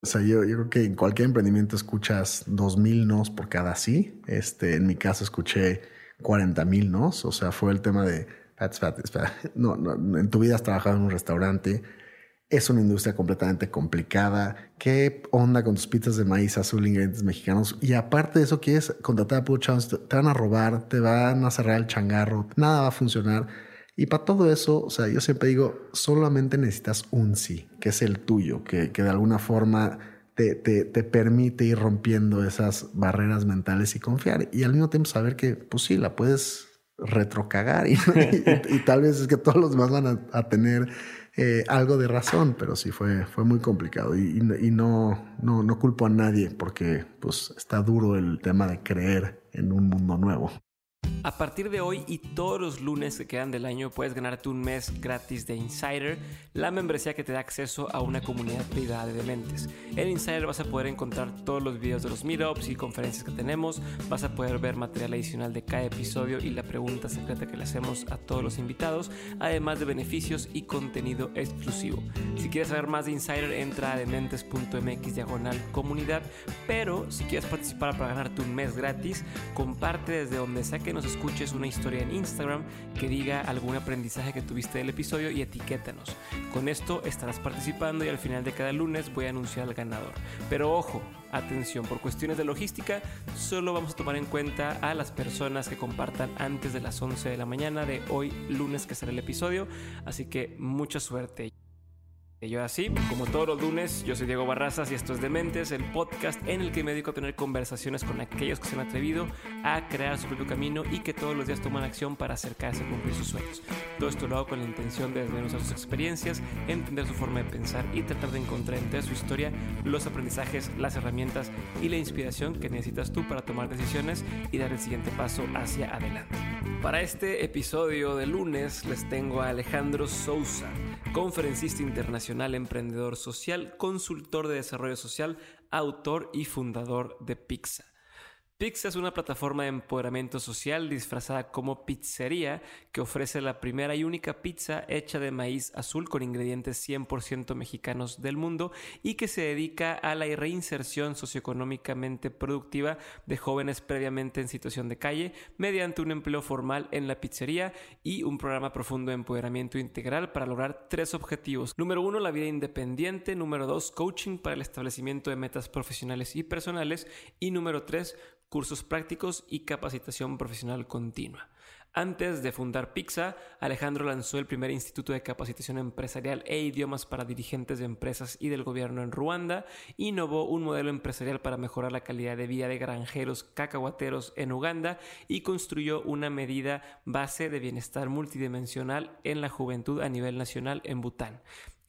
O sea, yo, creo que en cualquier emprendimiento escuchas 2.000 nos por cada sí. Este, en mi caso escuché 40.000 nos. O sea, fue el tema de, no, no, en tu vida has trabajado en un restaurante, es una industria completamente complicada. ¿Qué onda con tus pizzas de maíz azul, ingredientes mexicanos? Y aparte de eso, quieres contratar a Puro te van a robar, te van a cerrar el changarro, nada va a funcionar. Y para todo eso, o sea, yo siempre digo, solamente necesitas un sí, que es el tuyo, que, que de alguna forma te, te, te, permite ir rompiendo esas barreras mentales y confiar. Y al mismo tiempo saber que, pues sí, la puedes retrocagar y, y, tal vez es que todos los demás van a, tener eh, algo de razón, pero sí fue, fue muy complicado y, y, no, no, no culpo a nadie porque pues, está duro el tema de creer en un mundo nuevo. A partir de hoy y todos los lunes que quedan del año puedes ganarte un mes gratis de Insider, la membresía que te da acceso a una comunidad privada de dementes. En Insider vas a poder encontrar todos los videos de los meetups y conferencias que tenemos, vas a poder ver material adicional de cada episodio y la pregunta secreta que le hacemos a todos los invitados, además de beneficios y contenido exclusivo. Si quieres saber más de Insider, entra a dementes.mx diagonal comunidad, pero si quieres participar para ganarte un mes gratis, comparte desde donde sea nos escuches una historia en Instagram que diga algún aprendizaje que tuviste del episodio y etiquétanos. Con esto estarás participando y al final de cada lunes voy a anunciar al ganador. Pero ojo, atención, por cuestiones de logística, solo vamos a tomar en cuenta a las personas que compartan antes de las 11 de la mañana de hoy lunes que será el episodio. Así que mucha suerte. Y yo así, como todos los lunes, yo soy Diego Barrazas y esto es Dementes, el podcast en el que me dedico a tener conversaciones con aquellos que se han atrevido a crear su propio camino y que todos los días toman acción para acercarse a cumplir sus sueños. Todo esto lo hago con la intención de desmenuzar sus experiencias, entender su forma de pensar y tratar de encontrar entre su historia los aprendizajes, las herramientas y la inspiración que necesitas tú para tomar decisiones y dar el siguiente paso hacia adelante. Para este episodio de lunes les tengo a Alejandro Sousa, conferencista internacional, emprendedor social, consultor de desarrollo social, autor y fundador de Pizza. Pizza es una plataforma de empoderamiento social disfrazada como pizzería que ofrece la primera y única pizza hecha de maíz azul con ingredientes 100% mexicanos del mundo y que se dedica a la reinserción socioeconómicamente productiva de jóvenes previamente en situación de calle mediante un empleo formal en la pizzería y un programa profundo de empoderamiento integral para lograr tres objetivos. Número uno, la vida independiente. Número dos, coaching para el establecimiento de metas profesionales y personales. Y número tres, cursos prácticos y capacitación profesional continua. Antes de fundar Pizza, Alejandro lanzó el primer instituto de capacitación empresarial e idiomas para dirigentes de empresas y del gobierno en Ruanda, innovó un modelo empresarial para mejorar la calidad de vida de granjeros cacahuateros en Uganda y construyó una medida base de bienestar multidimensional en la juventud a nivel nacional en Bután.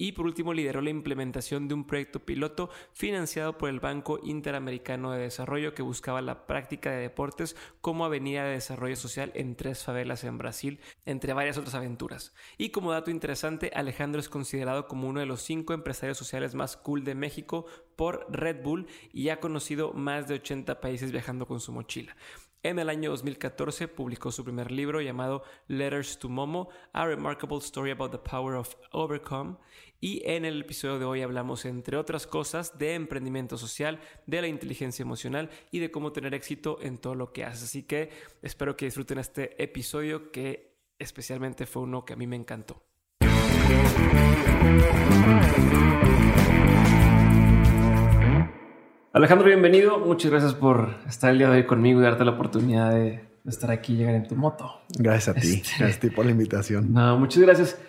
Y por último, lideró la implementación de un proyecto piloto financiado por el Banco Interamericano de Desarrollo que buscaba la práctica de deportes como avenida de desarrollo social en tres favelas en Brasil, entre varias otras aventuras. Y como dato interesante, Alejandro es considerado como uno de los cinco empresarios sociales más cool de México por Red Bull y ha conocido más de 80 países viajando con su mochila. En el año 2014 publicó su primer libro llamado Letters to Momo, A Remarkable Story About the Power of Overcome. Y en el episodio de hoy hablamos, entre otras cosas, de emprendimiento social, de la inteligencia emocional y de cómo tener éxito en todo lo que haces. Así que espero que disfruten este episodio que especialmente fue uno que a mí me encantó. Alejandro, bienvenido. Muchas gracias por estar el día de hoy conmigo y darte la oportunidad de estar aquí y llegar en tu moto. Gracias a ti. Este, gracias a ti por la invitación. No, muchas gracias.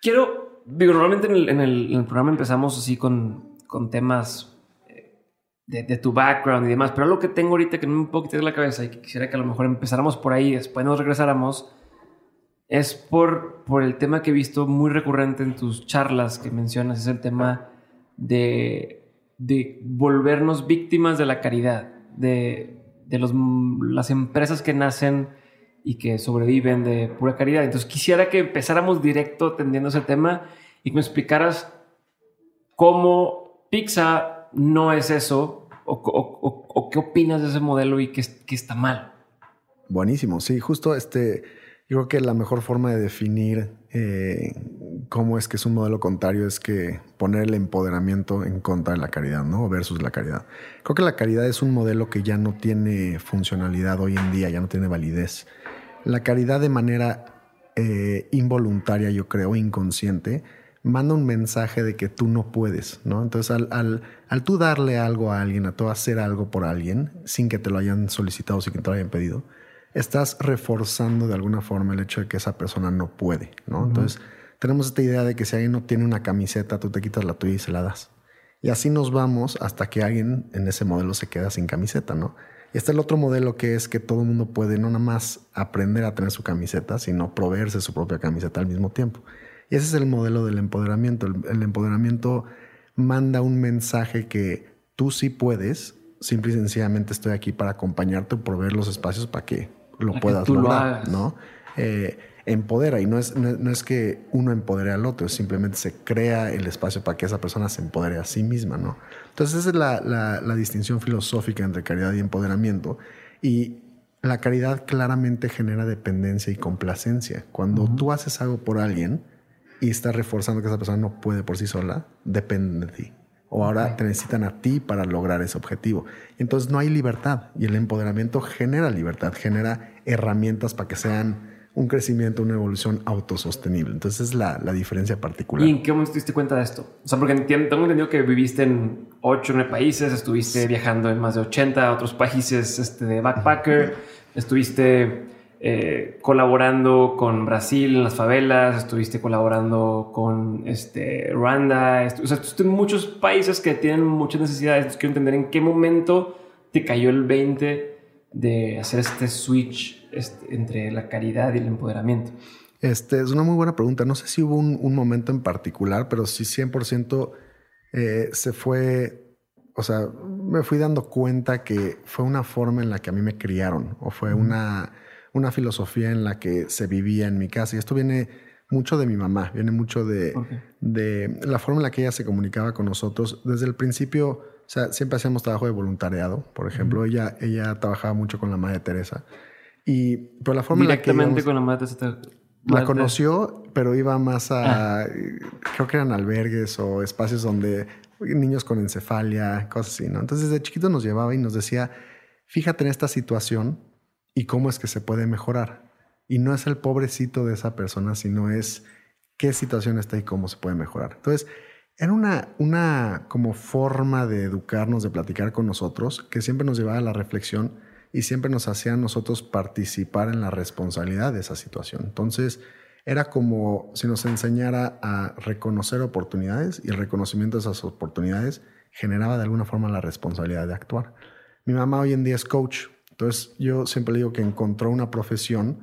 Quiero, digo, normalmente en el, programa empezamos así con, con temas eh, de, tu background y demás, pero algo que tengo ahorita que no me puedo quitar de la cabeza y que quisiera que a lo mejor empezáramos por ahí y después nos regresáramos es por, por el tema que he visto muy recurrente en tus charlas que mencionas, es el tema de de volvernos víctimas de la caridad, de, los, las empresas que nacen y que sobreviven de pura caridad. Entonces quisiera que empezáramos directo atendiendo ese tema y que me explicaras cómo Pizza no es eso o, qué opinas de ese modelo y qué, está mal. Buenísimo, sí, justo este, yo creo que la mejor forma de definir eh, cómo es que es un modelo contrario, es que poner el empoderamiento en contra de la caridad, ¿no? Versus la caridad. Creo que la caridad es un modelo que ya no tiene funcionalidad hoy en día, ya no tiene validez. La caridad de manera eh, involuntaria, yo creo, inconsciente, manda un mensaje de que tú no puedes, ¿no? Entonces, al, tú darle algo a alguien, a tú hacer algo por alguien, sin que te lo hayan solicitado, sin que te lo hayan pedido, estás reforzando de alguna forma el hecho de que esa persona no puede, ¿no? Entonces, tenemos esta idea de que si alguien no tiene una camiseta, tú te quitas la tuya y se la das. Y así nos vamos hasta que alguien en ese modelo se queda sin camiseta, ¿no? Y está el otro modelo que es que todo el mundo puede no nada más aprender a tener su camiseta, sino proveerse su propia camiseta al mismo tiempo. Y ese es el modelo del empoderamiento. El, empoderamiento manda un mensaje que tú sí puedes, simple y sencillamente estoy aquí para acompañarte, proveer los espacios para que lo puedas lograr, ¿no? Eh, empodera y no es, no, es que uno empodere al otro, simplemente se crea el espacio para que esa persona se empodere a sí misma, ¿no? Entonces esa es la, la, la distinción filosófica entre caridad y empoderamiento y la caridad claramente genera dependencia y complacencia. Cuando tú haces algo por alguien y estás reforzando que esa persona no puede por sí sola, depende de ti. O ahora te necesitan a ti para lograr ese objetivo. Entonces no hay libertad y el empoderamiento genera libertad, genera herramientas para que sean un crecimiento, una evolución autosostenible. Entonces es la, la diferencia particular. ¿Y en qué momento te diste cuenta de esto? O sea, porque tengo entendido que viviste en 8 o 9 países, estuviste viajando en más de 80 otros países este, de backpacker, estuviste eh, colaborando con Brasil en las favelas, estuviste colaborando con este, Rwanda, o sea, estuviste en muchos países que tienen muchas necesidades. Entonces quiero entender en qué momento te cayó el 20 de hacer este switch este, entre la caridad y el empoderamiento? Este, es una muy buena pregunta. No sé si hubo un, un momento en particular, pero sí 100% eh, se fue, o sea, me fui dando cuenta que fue una forma en la que a mí me criaron o fue una, una filosofía en la que se vivía en mi casa. Y esto viene mucho de mi mamá, viene mucho de, de la forma en la que ella se comunicaba con nosotros. Desde el principio o sea, siempre hacíamos trabajo de voluntariado. Por ejemplo, ella, ella trabajaba mucho con la Madre Teresa. Y, pero la forma Directamente en la que con la Madre Teresa. La conoció, pero iba más a, ah. creo que eran albergues o espacios donde niños con encefalia, cosas así, ¿no? Entonces, desde chiquito nos llevaba y nos decía, fíjate en esta situación y cómo es que se puede mejorar. Y no es el pobrecito de esa persona, sino es qué situación está y cómo se puede mejorar. Entonces, era una, una como forma de educarnos, de platicar con nosotros, que siempre nos llevaba a la reflexión y siempre nos hacía nosotros participar en la responsabilidad de esa situación. Entonces, era como si nos enseñara a reconocer oportunidades y el reconocimiento de esas oportunidades generaba de alguna forma la responsabilidad de actuar. Mi mamá hoy en día es coach, entonces yo siempre digo que encontró una profesión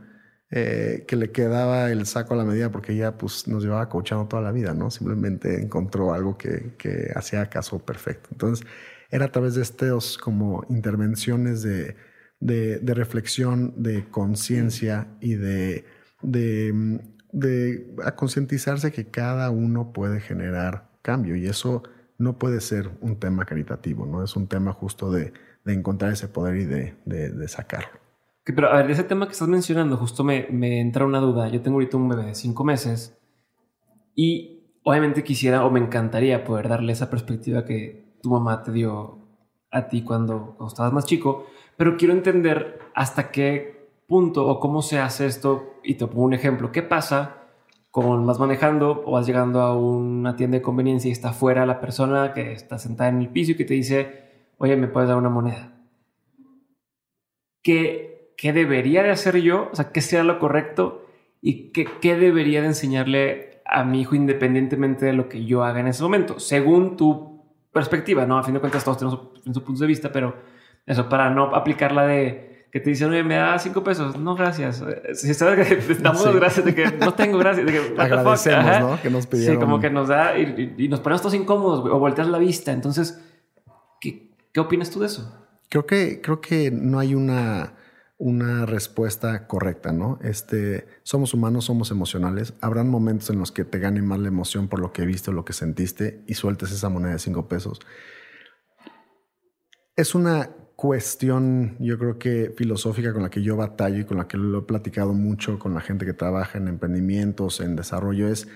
eh, que le quedaba el saco a la medida porque ella pues, nos llevaba coachando toda la vida, ¿no? Simplemente encontró algo que, que hacía caso perfecto. Entonces, era a través de estos como intervenciones de, de, de reflexión, de conciencia y de, de, de concientizarse que cada uno puede generar cambio y eso no puede ser un tema caritativo, ¿no? Es un tema justo de, de encontrar ese poder y de, de sacarlo pero a ver, ese tema que estás mencionando, justo me, me entra una duda. Yo tengo ahorita un bebé de cinco meses y obviamente quisiera o me encantaría poder darle esa perspectiva que tu mamá te dio a ti cuando, cuando estabas más chico, pero quiero entender hasta qué punto o cómo se hace esto. Y te pongo un ejemplo. ¿Qué pasa con vas manejando o vas llegando a una tienda de conveniencia y está fuera la persona que está sentada en el piso y que te dice, oye, ¿me puedes dar una moneda? ¿Qué qué debería de hacer yo, o sea, qué sea lo correcto y qué, qué debería de enseñarle a mi hijo independientemente de lo que yo haga en ese momento, según tu perspectiva, ¿no? A fin de cuentas todos tenemos su puntos de vista, pero eso para no aplicar la de que te dicen, oye, me da cinco pesos. No, gracias. Si sabes que damos gracias de que no tengo gracias. De que, Agradecemos, ¿no? Que nos pidieron. Sí, como que nos da y, nos ponemos todos incómodos o volteas la vista. Entonces, ¿qué, ¿qué opinas tú de eso? Creo que, creo que no hay una una respuesta correcta, ¿no? Este, somos humanos, somos emocionales. Habrán momentos en los que te gane más la emoción por lo que viste o lo que sentiste y sueltes esa moneda de cinco pesos. Es una cuestión, yo creo que filosófica con la que yo batallo y con la que lo he platicado mucho con la gente que trabaja en emprendimientos, en desarrollo, es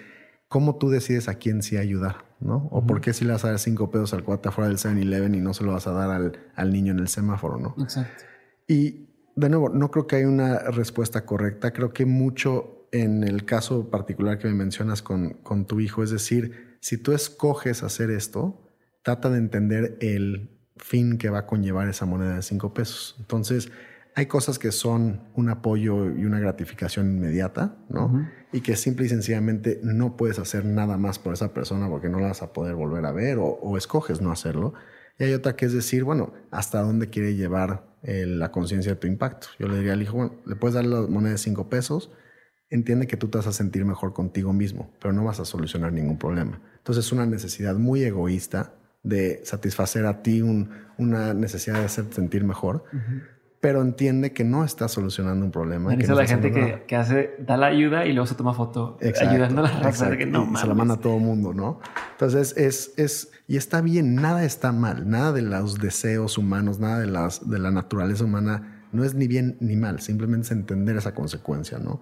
cómo tú decides a quién sí ayudar, ¿no? O por qué si le vas a dar cinco pesos al cuate afuera del 7-Eleven y no se lo vas a dar al, al niño en el semáforo, ¿no? Exacto. Y de nuevo, no creo que haya una respuesta correcta. Creo que mucho en el caso particular que me mencionas con, con tu hijo, es decir, si tú escoges hacer esto, trata de entender el fin que va a conllevar esa moneda de cinco pesos. Entonces, hay cosas que son un apoyo y una gratificación inmediata, ¿no? Y que simple y sencillamente no puedes hacer nada más por esa persona porque no la vas a poder volver a ver o, escoges no hacerlo. Y hay otra que es decir, bueno, hasta dónde quiere llevar eh, la conciencia de tu impacto. Yo le diría al hijo, bueno, le puedes dar la moneda de cinco pesos, entiende que tú te vas a sentir mejor contigo mismo, pero no vas a solucionar ningún problema. Entonces es una necesidad muy egoísta de satisfacer a ti una necesidad de hacerte sentir mejor pero entiende que no está solucionando un problema. La gente que, que, hace, da la ayuda y luego se toma foto ayudando a la que no. Se la manda a todo mundo, ¿no? Entonces es, es, y está bien, nada está mal, nada de los deseos humanos, nada de, las, de la naturaleza humana no es ni bien ni mal, simplemente es entender esa consecuencia, ¿no?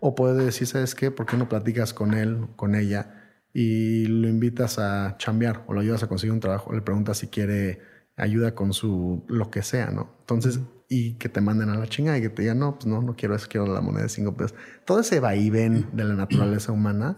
O puede decir, ¿sabes qué? ¿Por qué no platicas con él, con ella y lo invitas a chambear o lo ayudas a conseguir un trabajo? Le preguntas si quiere ayuda con su lo que sea, ¿no? Entonces, y que te manden a la chingada y que te digan, no, pues no, no quiero eso, quiero la moneda de cinco pesos. Todo ese vaivén de la naturaleza humana,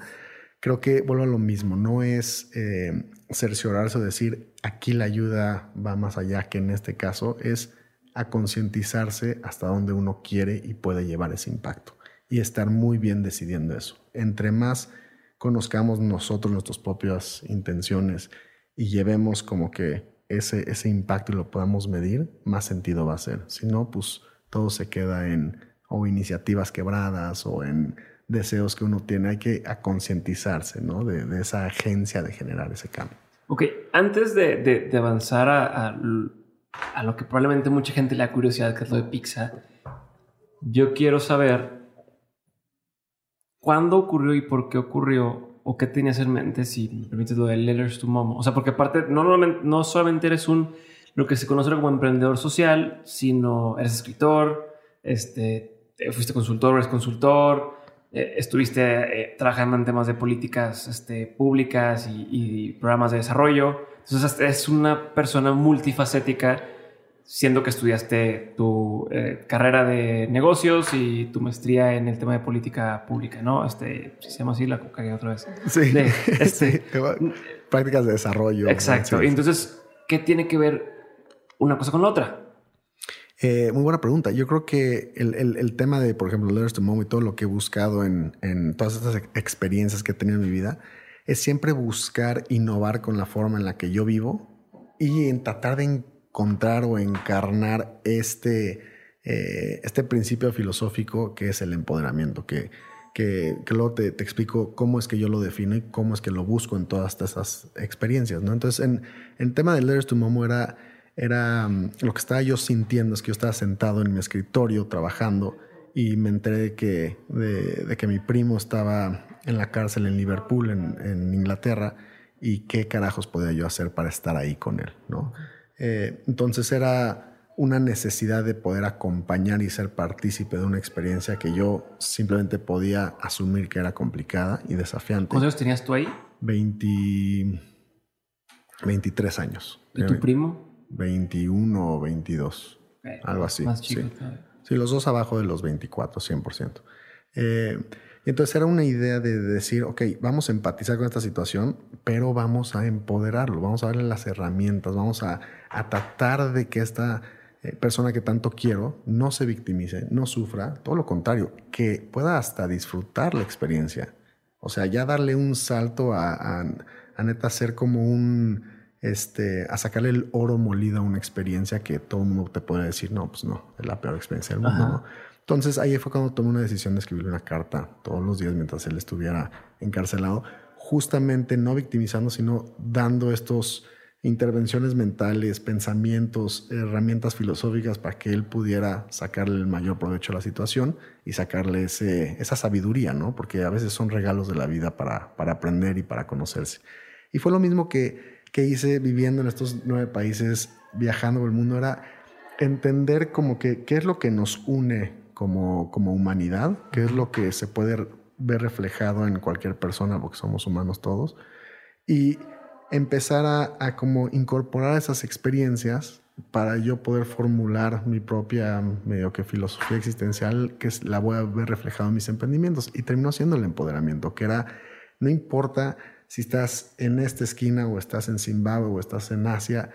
creo que vuelvo a lo mismo, no es eh, cerciorarse o decir, aquí la ayuda va más allá que en este caso, es a concientizarse hasta donde uno quiere y puede llevar ese impacto y estar muy bien decidiendo eso. Entre más conozcamos nosotros nuestras propias intenciones y llevemos como que ese, ese impacto y lo podamos medir, más sentido va a ser. Si no, pues todo se queda en o iniciativas quebradas o en deseos que uno tiene. Hay que concientizarse ¿no? de, esa agencia de generar ese cambio. Ok, antes de, de, avanzar a, a, lo que probablemente mucha gente le da curiosidad, que es lo de pizza, yo quiero saber cuándo ocurrió y por qué ocurrió o qué tenías en mente si me permites lo de Letters to Momo? O sea, porque aparte, no, no solamente eres un, lo que se conoce como emprendedor social, sino eres escritor, este, fuiste consultor, eres consultor, eh, estuviste eh, trabajando en temas de políticas este, públicas y, y, programas de desarrollo. Entonces, es una persona multifacética siendo que estudiaste tu eh, carrera de negocios y tu maestría en el tema de política pública, ¿no? Este, si se llama así, la cagué otra vez. Sí. este, Prácticas de desarrollo. Exacto. Entonces, ¿qué tiene que ver una cosa con la otra? Eh, muy buena pregunta. Yo creo que el, el, tema de, por ejemplo, Letters to Mom y todo lo que he buscado en, en todas estas experiencias que he tenido en mi vida es siempre buscar innovar con la forma en la que yo vivo y en tratar de encontrar o encarnar este, eh, este principio filosófico que es el empoderamiento, que, que, luego te, explico cómo es que yo lo defino y cómo es que lo busco en todas esas experiencias. ¿no? Entonces, en, el tema de Letters to Momo era, era mm, lo que estaba yo sintiendo, es que yo estaba sentado en mi escritorio trabajando y me enteré de que, de, que mi primo estaba en la cárcel en Liverpool, en, en Inglaterra, y qué carajos podía yo hacer para estar ahí con él, ¿no? Eh, entonces era una necesidad de poder acompañar y ser partícipe de una experiencia que yo simplemente podía asumir que era complicada y desafiante. ¿Cuántos años tenías tú ahí? 20, 23 años. ¿Y tu primo? 21 o 22. algo así. Más chico. Sí. los dos abajo de los 24, 100%. Eh, y entonces era una idea de decir, ok, vamos a empatizar con esta situación, pero vamos a empoderarlo, vamos a darle las herramientas, vamos a, tratar de que esta eh, persona que tanto quiero no se victimice, no sufra, todo lo contrario, que pueda hasta disfrutar la experiencia. O sea, ya darle un salto a, a, neta ser como un, este, a sacarle el oro molido a una experiencia que todo el mundo te puede decir, no, pues no, es la peor experiencia del mundo, ¿no? Entonces ahí fue cuando tomé una decisión de escribirle una carta todos los días mientras él estuviera encarcelado, justamente no victimizando, sino dando estos intervenciones mentales, pensamientos, herramientas filosóficas para que él pudiera sacarle el mayor provecho a la situación y sacarle ese, esa sabiduría, ¿no? Porque a veces son regalos de la vida para, para aprender y para conocerse. Y fue lo mismo que, que hice viviendo en estos nueve países, viajando por el mundo, era entender como que qué es lo que nos une como, como humanidad, qué es lo que se puede ver reflejado en cualquier persona, porque somos humanos todos, y empezar a, a como incorporar esas experiencias para yo poder formular mi propia medio que filosofía existencial que la voy a ver reflejado en mis emprendimientos. Y terminó siendo el empoderamiento, que era, no importa si estás en esta esquina o estás en Zimbabue o estás en Asia,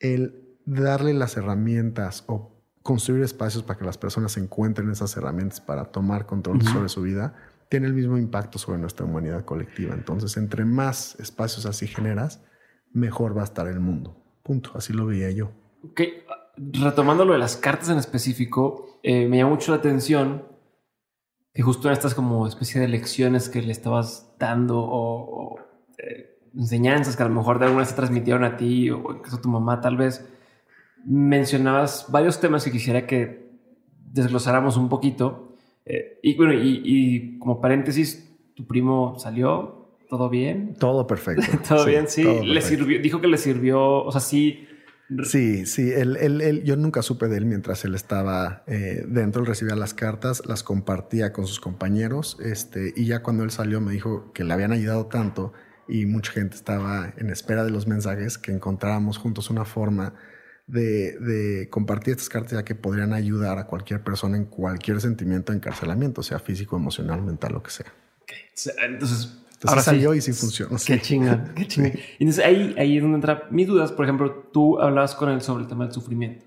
el darle las herramientas o construir espacios para que las personas encuentren esas herramientas para tomar control sobre su vida, tiene el mismo impacto sobre nuestra humanidad colectiva. Entonces, entre más espacios así generas, mejor va a estar el mundo. Punto. Así lo veía yo. Ok, retomando lo de las cartas en específico, eh, me llama mucho la atención que justo en estas como especie de lecciones que le estabas dando o, eh, enseñanzas que a lo mejor de alguna vez se transmitieron a ti o incluso a tu mamá tal vez, mencionabas varios temas que quisiera que desglosáramos un poquito. Eh, y bueno, y, como paréntesis, tu primo salió, ¿todo bien? Todo perfecto. ¿Todo bien? Sí. le sirvió, dijo que le sirvió, o sea, sí Sí, sí, él, yo nunca supe de él mientras él estaba eh, dentro, él recibía las cartas, las compartía con sus compañeros, este, y ya cuando él salió me dijo que le habían ayudado tanto y mucha gente estaba en espera de los mensajes que encontráramos juntos una forma de, compartir estas cartas ya que podrían ayudar a cualquier persona en cualquier sentimiento de encarcelamiento, sea físico, emocional, mental, lo que sea. Entonces, Ahora salió y sí funciona. Qué chinga, qué chinga. Entonces ahí, ahí es donde entran mis dudas. Por ejemplo, tú hablabas con él sobre el tema del sufrimiento.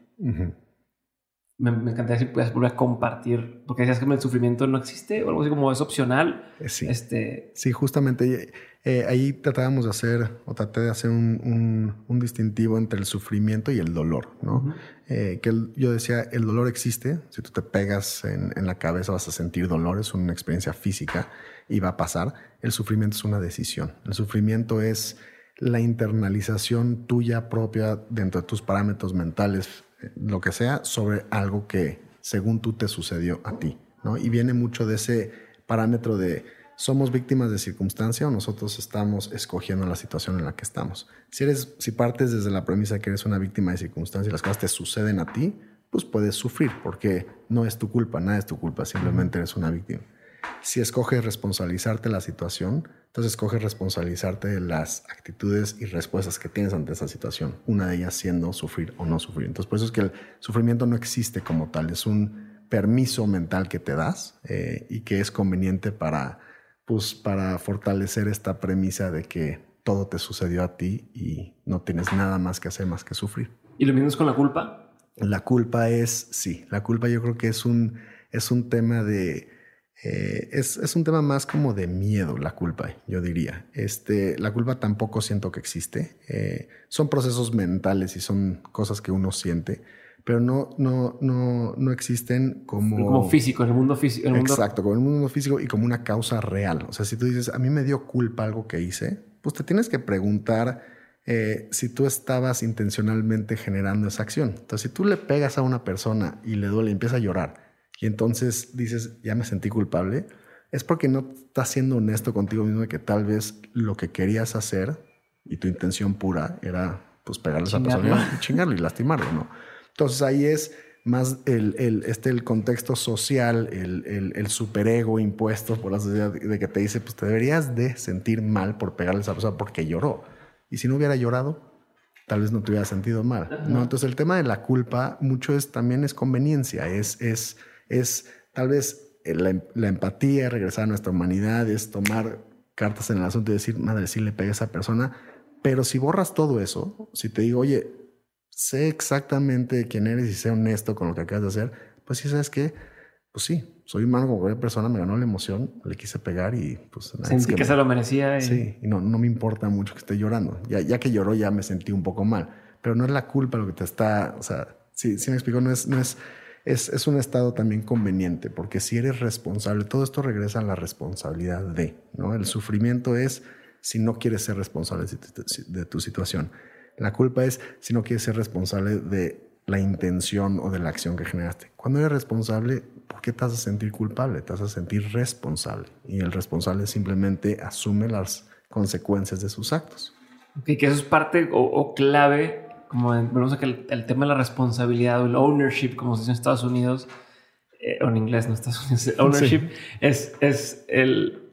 Me, encantaría si pudieras volver a compartir, porque decías que el sufrimiento no existe o algo así como es opcional. Eh, sí, este... sí justamente eh, ahí tratábamos de hacer, o traté de hacer un, un, distintivo entre el sufrimiento y el dolor, ¿no? Eh, que yo decía, el dolor existe, si tú te pegas en, en la cabeza vas a sentir dolor, es una experiencia física y va a pasar. El sufrimiento es una decisión. El sufrimiento es la internalización tuya propia dentro de tus parámetros mentales, eh, lo que sea, sobre algo que según tú te sucedió a ti. ¿no? Y viene mucho de ese parámetro de somos víctimas de circunstancia o nosotros estamos escogiendo la situación en la que estamos. Si, eres, si partes desde la premisa que eres una víctima de circunstancia y las cosas te suceden a ti, pues puedes sufrir porque no es tu culpa, nada es tu culpa, simplemente eres una víctima. Si escoges responsabilizarte de la situación, entonces escoges responsabilizarte de las actitudes y respuestas que tienes ante esa situación. Una de ellas siendo sufrir o no sufrir. Entonces, por eso es que el sufrimiento no existe como tal. Es un permiso mental que te das eh, y que es conveniente para, pues, para fortalecer esta premisa de que todo te sucedió a ti y no tienes nada más que hacer más que sufrir. ¿Y lo mismo es con la culpa? La culpa es, sí, la culpa yo creo que es un, es un tema de eh, es, es, un tema más como de miedo, la culpa, yo diría. Este, la culpa tampoco siento que existe. Eh, son procesos mentales y son cosas que uno siente, pero no, no, no, no existen como... Como físico, en el mundo físico. Exacto, como en el mundo físico y como una causa real. O sea, si tú dices, a mí me dio culpa algo que hice, pues te tienes que preguntar eh, si tú estabas intencionalmente generando esa acción. Entonces, si tú le pegas a una persona y le duele y empieza a llorar, y entonces dices, ya me sentí culpable, es porque no estás siendo honesto contigo mismo de que tal vez lo que querías hacer y tu intención pura era pues pegarle a esa persona y chingarlo y lastimarlo, ¿no? Entonces ahí es más el, el, este, el contexto social, el, el, el, superego impuesto por la sociedad de que te dice, pues te deberías de sentir mal por pegarle a esa persona porque lloró. Y si no hubiera llorado, tal vez no te hubiera sentido mal, ¿no? Entonces el tema de la culpa mucho es también es conveniencia, es, es es tal vez eh, la, empatía, regresar a nuestra humanidad, es tomar cartas en el asunto y decir, madre, sí le pegué a esa persona. Pero si borras todo eso, si te digo, oye, sé exactamente quién eres y sé honesto con lo que acabas de hacer, pues sí, ¿sabes qué? Pues sí, soy humano como cualquier persona, me ganó la emoción, le quise pegar y pues... Sentí que, se lo merecía. Sí, y no, no me importa mucho que esté llorando. Ya, ya que lloró ya me sentí un poco mal, pero no es la culpa lo que te está, o sea, sí, sí me explico, no es, no es es, un estado también conveniente, porque si eres responsable, todo esto regresa a la responsabilidad de, ¿no? El sufrimiento es si no quieres ser responsable de tu situación. La culpa es si no quieres ser responsable de la intención o de la acción que generaste. Cuando eres responsable, ¿por qué te vas a sentir culpable? Te vas a sentir responsable. Y el responsable simplemente asume las consecuencias de sus actos. Okay, que eso es parte o clave como vemos que el, tema de la responsabilidad o el ownership, como se dice en Estados Unidos, eh, en inglés, no Estados Unidos, ownership, es, es el,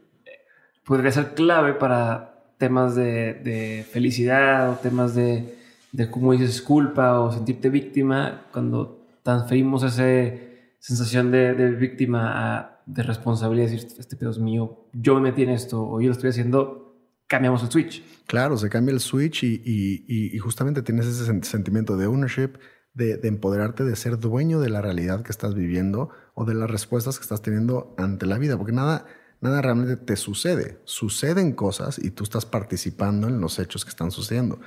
podría ser clave para temas de, de felicidad o temas de, de, como dices, culpa o sentirte víctima cuando transferimos esa sensación de, de víctima a de responsabilidad, decir, este pedo es mío, yo me metí en esto o yo lo estoy haciendo, cambiamos el switch. Claro, se cambia el switch y, y, y justamente tienes ese sentimiento de ownership, de, de, empoderarte, de ser dueño de la realidad que estás viviendo o de las respuestas que estás teniendo ante la vida, porque nada, nada realmente te sucede. Suceden cosas y tú estás participando en los hechos que están sucediendo.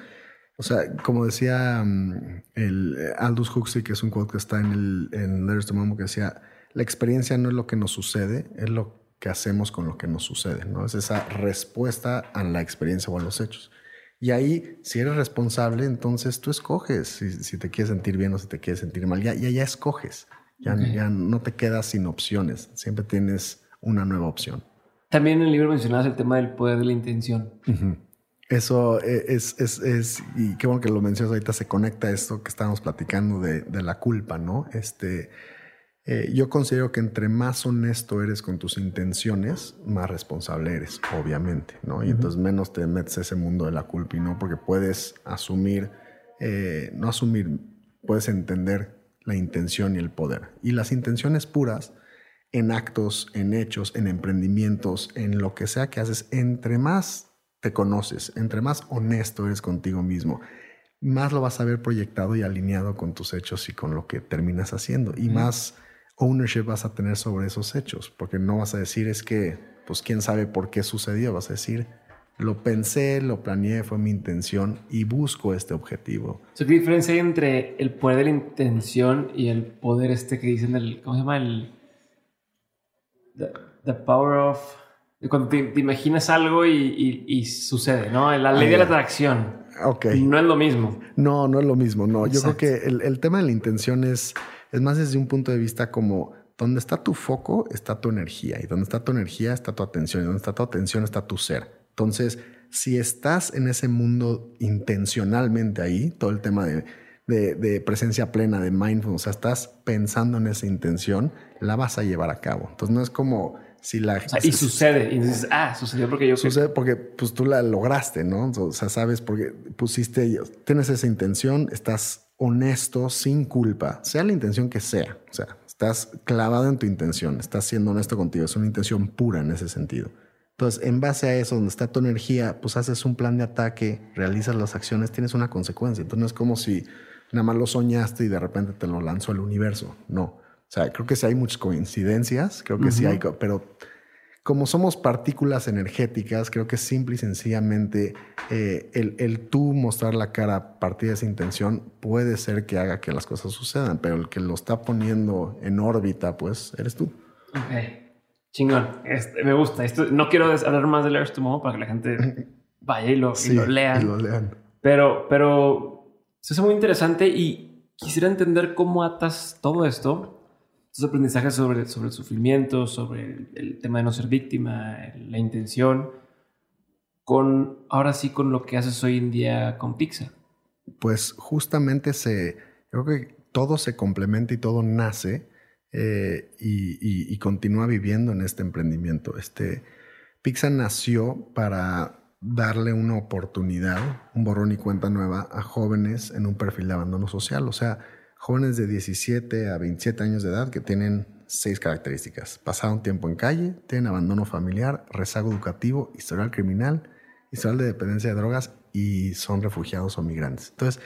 O sea, como decía mm, el eh, Aldous Huxley, que es un quote que está en, el, en Letters to Mamo, que decía, la experiencia no es lo que nos sucede, es lo que hacemos con lo que nos sucede, ¿no? Es esa respuesta a la experiencia o a los hechos. Y ahí, si eres responsable, entonces tú escoges si, te quieres sentir bien o si te quieres sentir mal. Ya, ya, ya escoges. Ya, ya no te quedas sin opciones. Siempre tienes una nueva opción. También en el libro mencionabas el tema del poder de la intención. Eso e, es, es, es, y qué bueno que lo mencionas ahorita, se conecta a esto que estábamos platicando de, de la culpa, ¿no? Este, eh, yo considero que entre más honesto eres con tus intenciones, más responsable eres, obviamente, ¿no? Y entonces menos te metes ese mundo de la culpa y no, porque puedes asumir, eh, no asumir, puedes entender la intención y el poder. Y las intenciones puras, en actos, en hechos, en emprendimientos, en lo que sea que haces, entre más te conoces, entre más honesto eres contigo mismo, más lo vas a ver proyectado y alineado con tus hechos y con lo que terminas haciendo. Y más ownership vas a tener sobre esos hechos, porque no vas a decir es que, pues quién sabe por qué sucedió, vas a decir, lo pensé, lo planeé, fue mi intención y busco este objetivo. ¿Qué diferencia hay entre el poder de la intención y el poder este que dicen del, ¿cómo se llama? El, the, power of... Cuando te, imaginas algo y, sucede, ¿no? La ley de la atracción. Ok. No es lo mismo. No, no es lo mismo, no. Yo creo que el, el tema de la intención es es más desde un punto de vista como donde está tu foco está tu energía y donde está tu energía está tu atención y donde está tu atención está tu ser. Entonces, si estás en ese mundo intencionalmente ahí, todo el tema de, de, presencia plena, de mindfulness, o sea, estás pensando en esa intención, la vas a llevar a cabo. Entonces, no es como si la... y sucede, y dices, ah, sucedió porque yo... Sucede porque pues tú la lograste, ¿no? O sea, sabes porque pusiste, tienes esa intención, estás honesto, sin culpa, sea la intención que sea. O sea, estás clavado en tu intención, estás siendo honesto contigo, es una intención pura en ese sentido. Entonces, en base a eso, donde está tu energía, pues haces un plan de ataque, realizas las acciones, tienes una consecuencia. Entonces, no es como si nada más lo soñaste y de repente te lo lanzó el universo. No. O sea, creo que sí hay muchas coincidencias, creo que sí hay, pero como somos partículas energéticas, creo que simple y sencillamente eh, el, tú mostrar la cara a partir de esa intención puede ser que haga que las cosas sucedan, pero el que lo está poniendo en órbita, pues eres tú. Ok, chingón. Este, me gusta. Esto, no quiero hablar más de Learn Tomorrow para que la gente vaya y lo, lean. Y lo lean. Pero, pero eso es muy interesante y quisiera entender cómo atas todo esto estos aprendizajes sobre, sobre el sufrimiento, sobre el, tema de no ser víctima, la intención, con ahora sí con lo que haces hoy en día con Pixar. Pues justamente se, creo que todo se complementa y todo nace eh, y, continúa viviendo en este emprendimiento. Este, Pixar nació para darle una oportunidad, un borrón y cuenta nueva a jóvenes en un perfil de abandono social. O sea, jóvenes de 17 a 27 años de edad que tienen seis características. Pasaron tiempo en calle, tienen abandono familiar, rezago educativo, historial criminal, historial de dependencia de drogas y son refugiados o migrantes. Entonces,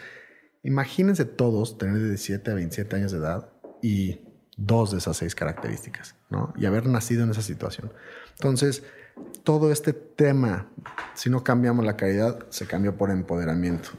imagínense todos tener de 17 a 27 años de edad y dos de esas seis características, ¿no? Y haber nacido en esa situación. Entonces, todo este tema, si no cambiamos la calidad, se cambió por empoderamiento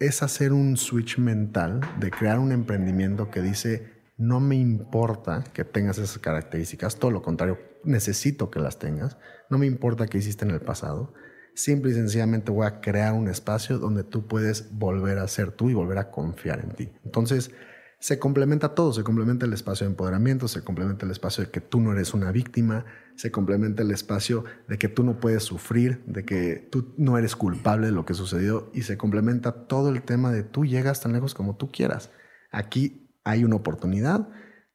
es hacer un switch mental de crear un emprendimiento que dice, no me importa que tengas esas características, todo lo contrario, necesito que las tengas, no me importa qué hiciste en el pasado, simple y sencillamente voy a crear un espacio donde tú puedes volver a ser tú y volver a confiar en ti. Entonces, se complementa todo, se complementa el espacio de empoderamiento, se complementa el espacio de que tú no eres una víctima, se complementa el espacio de que tú no puedes sufrir, de que tú no eres culpable de lo que sucedió y se complementa todo el tema de tú llegas tan lejos como tú quieras. Aquí hay una oportunidad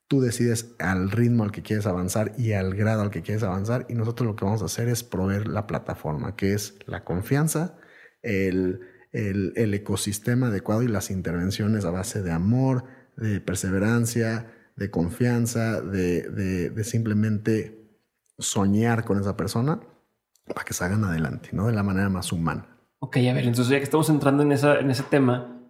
Tú decides al ritmo al que quieres avanzar y al grado al que quieres avanzar y nosotros lo que vamos a hacer es proveer la plataforma, que es la confianza, el, el, ecosistema adecuado y las intervenciones a base de amor, de perseverancia, de confianza, de, de, simplemente soñar con esa persona para que salgan adelante, ¿no? De la manera más humana. Ok, a ver, entonces ya que estamos entrando en, esa, en ese tema,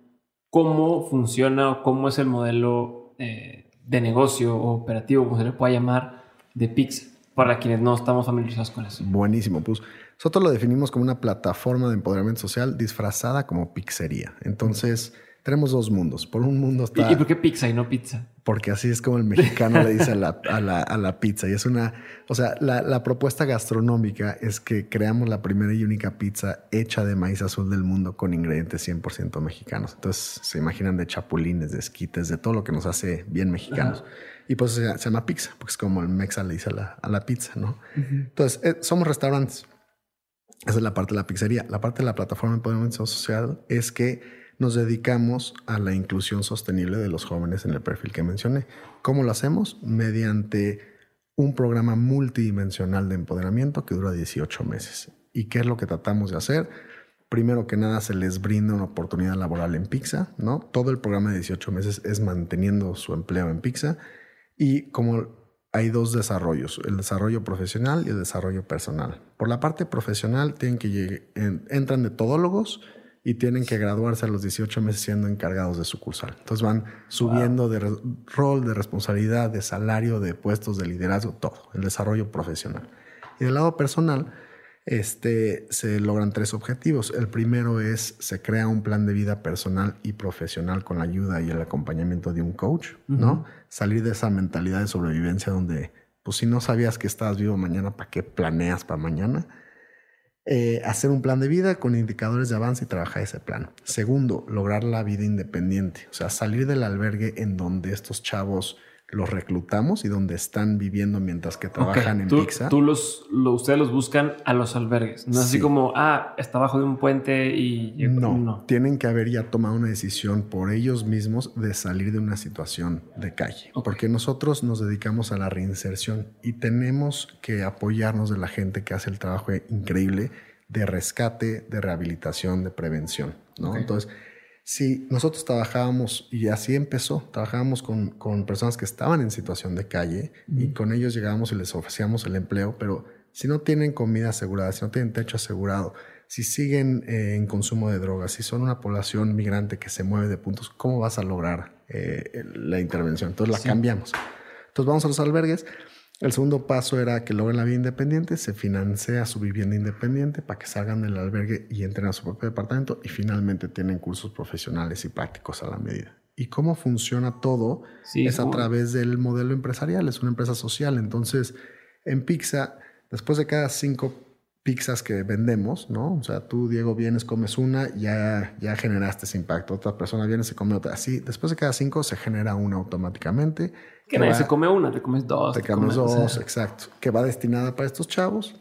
¿cómo funciona o cómo es el modelo eh, de negocio o operativo, como se le pueda llamar, de Pix, para quienes no estamos familiarizados con eso? Buenísimo, pues nosotros lo definimos como una plataforma de empoderamiento social disfrazada como pizzería. Entonces, tenemos dos mundos. Por un mundo está... ¿Y por qué pizza y no pizza? Porque así es como el mexicano le dice a la, pizza. Y es una... O sea, la, propuesta gastronómica es que creamos la primera y única pizza hecha de maíz azul del mundo con ingredientes 100% mexicanos. Entonces, se imaginan de chapulines, de esquites, de todo lo que nos hace bien mexicanos. Y pues se, llama pizza, porque es como el mexa le dice a la, pizza, ¿no? Entonces, eh, somos restaurantes. Esa es la parte de la pizzería. La parte de la plataforma de empoderamiento social es que nos dedicamos a la inclusión sostenible de los jóvenes en el perfil que mencioné. ¿Cómo lo hacemos? Mediante un programa multidimensional de empoderamiento que dura 18 meses. ¿Y qué es lo que tratamos de hacer? Primero que nada, se les brinda una oportunidad laboral en Pixa, ¿no? Todo el programa de 18 meses es manteniendo su empleo en Pixa. Y como hay dos desarrollos, el desarrollo profesional y el desarrollo personal. Por la parte profesional, tienen que llegar, entran de todólogos, y tienen que graduarse a los 18 meses siendo encargados de sucursal. Entonces van subiendo de rol, de responsabilidad, de salario, de puestos de liderazgo, todo, el desarrollo profesional. Y del lado personal, este, se logran tres objetivos. El primero es, se crea un plan de vida personal y profesional con la ayuda y el acompañamiento de un coach, ¿no? Salir de esa mentalidad de sobrevivencia donde, pues si no sabías que estabas vivo mañana, ¿para qué planeas para mañana? Eh, hacer un plan de vida con indicadores de avance y trabajar ese plan. Segundo, lograr la vida independiente, o sea, salir del albergue en donde estos chavos los reclutamos y donde están viviendo mientras que trabajan en Pizza. Tú los, ustedes los buscan a los albergues. No es así como, ah, está bajo de un puente y... No, no, tienen que haber ya tomado una decisión por ellos mismos de salir de una situación de calle. Porque nosotros nos dedicamos a la reinserción y tenemos que apoyarnos de la gente que hace el trabajo increíble de rescate, de rehabilitación, de prevención. ¿no? Entonces si nosotros trabajábamos, y así empezó, trabajábamos con, con personas que estaban en situación de calle y con ellos llegábamos y les ofrecíamos el empleo, pero si no tienen comida asegurada, si no tienen techo asegurado, si siguen eh, en consumo de drogas, si son una población migrante que se mueve de puntos, ¿cómo vas a lograr eh, la intervención? Entonces la cambiamos. Entonces vamos a los albergues el segundo paso era que logren la vida independiente, se financia su vivienda independiente para que salgan del albergue y entren a su propio departamento y finalmente tienen cursos profesionales y prácticos a la medida. ¿Y cómo funciona todo? es a través del modelo empresarial, es una empresa social. Entonces, en Pizza, después de cada cinco pizzas que vendemos, ¿no? O sea, tú, Diego, vienes, comes una, ya, ya generaste ese impacto. Otra persona viene, se come otra. Así, después de cada cinco se genera una automáticamente. Que nadie se come una, te comes dos. Te, comes dos, exacto. Que va destinada para estos chavos.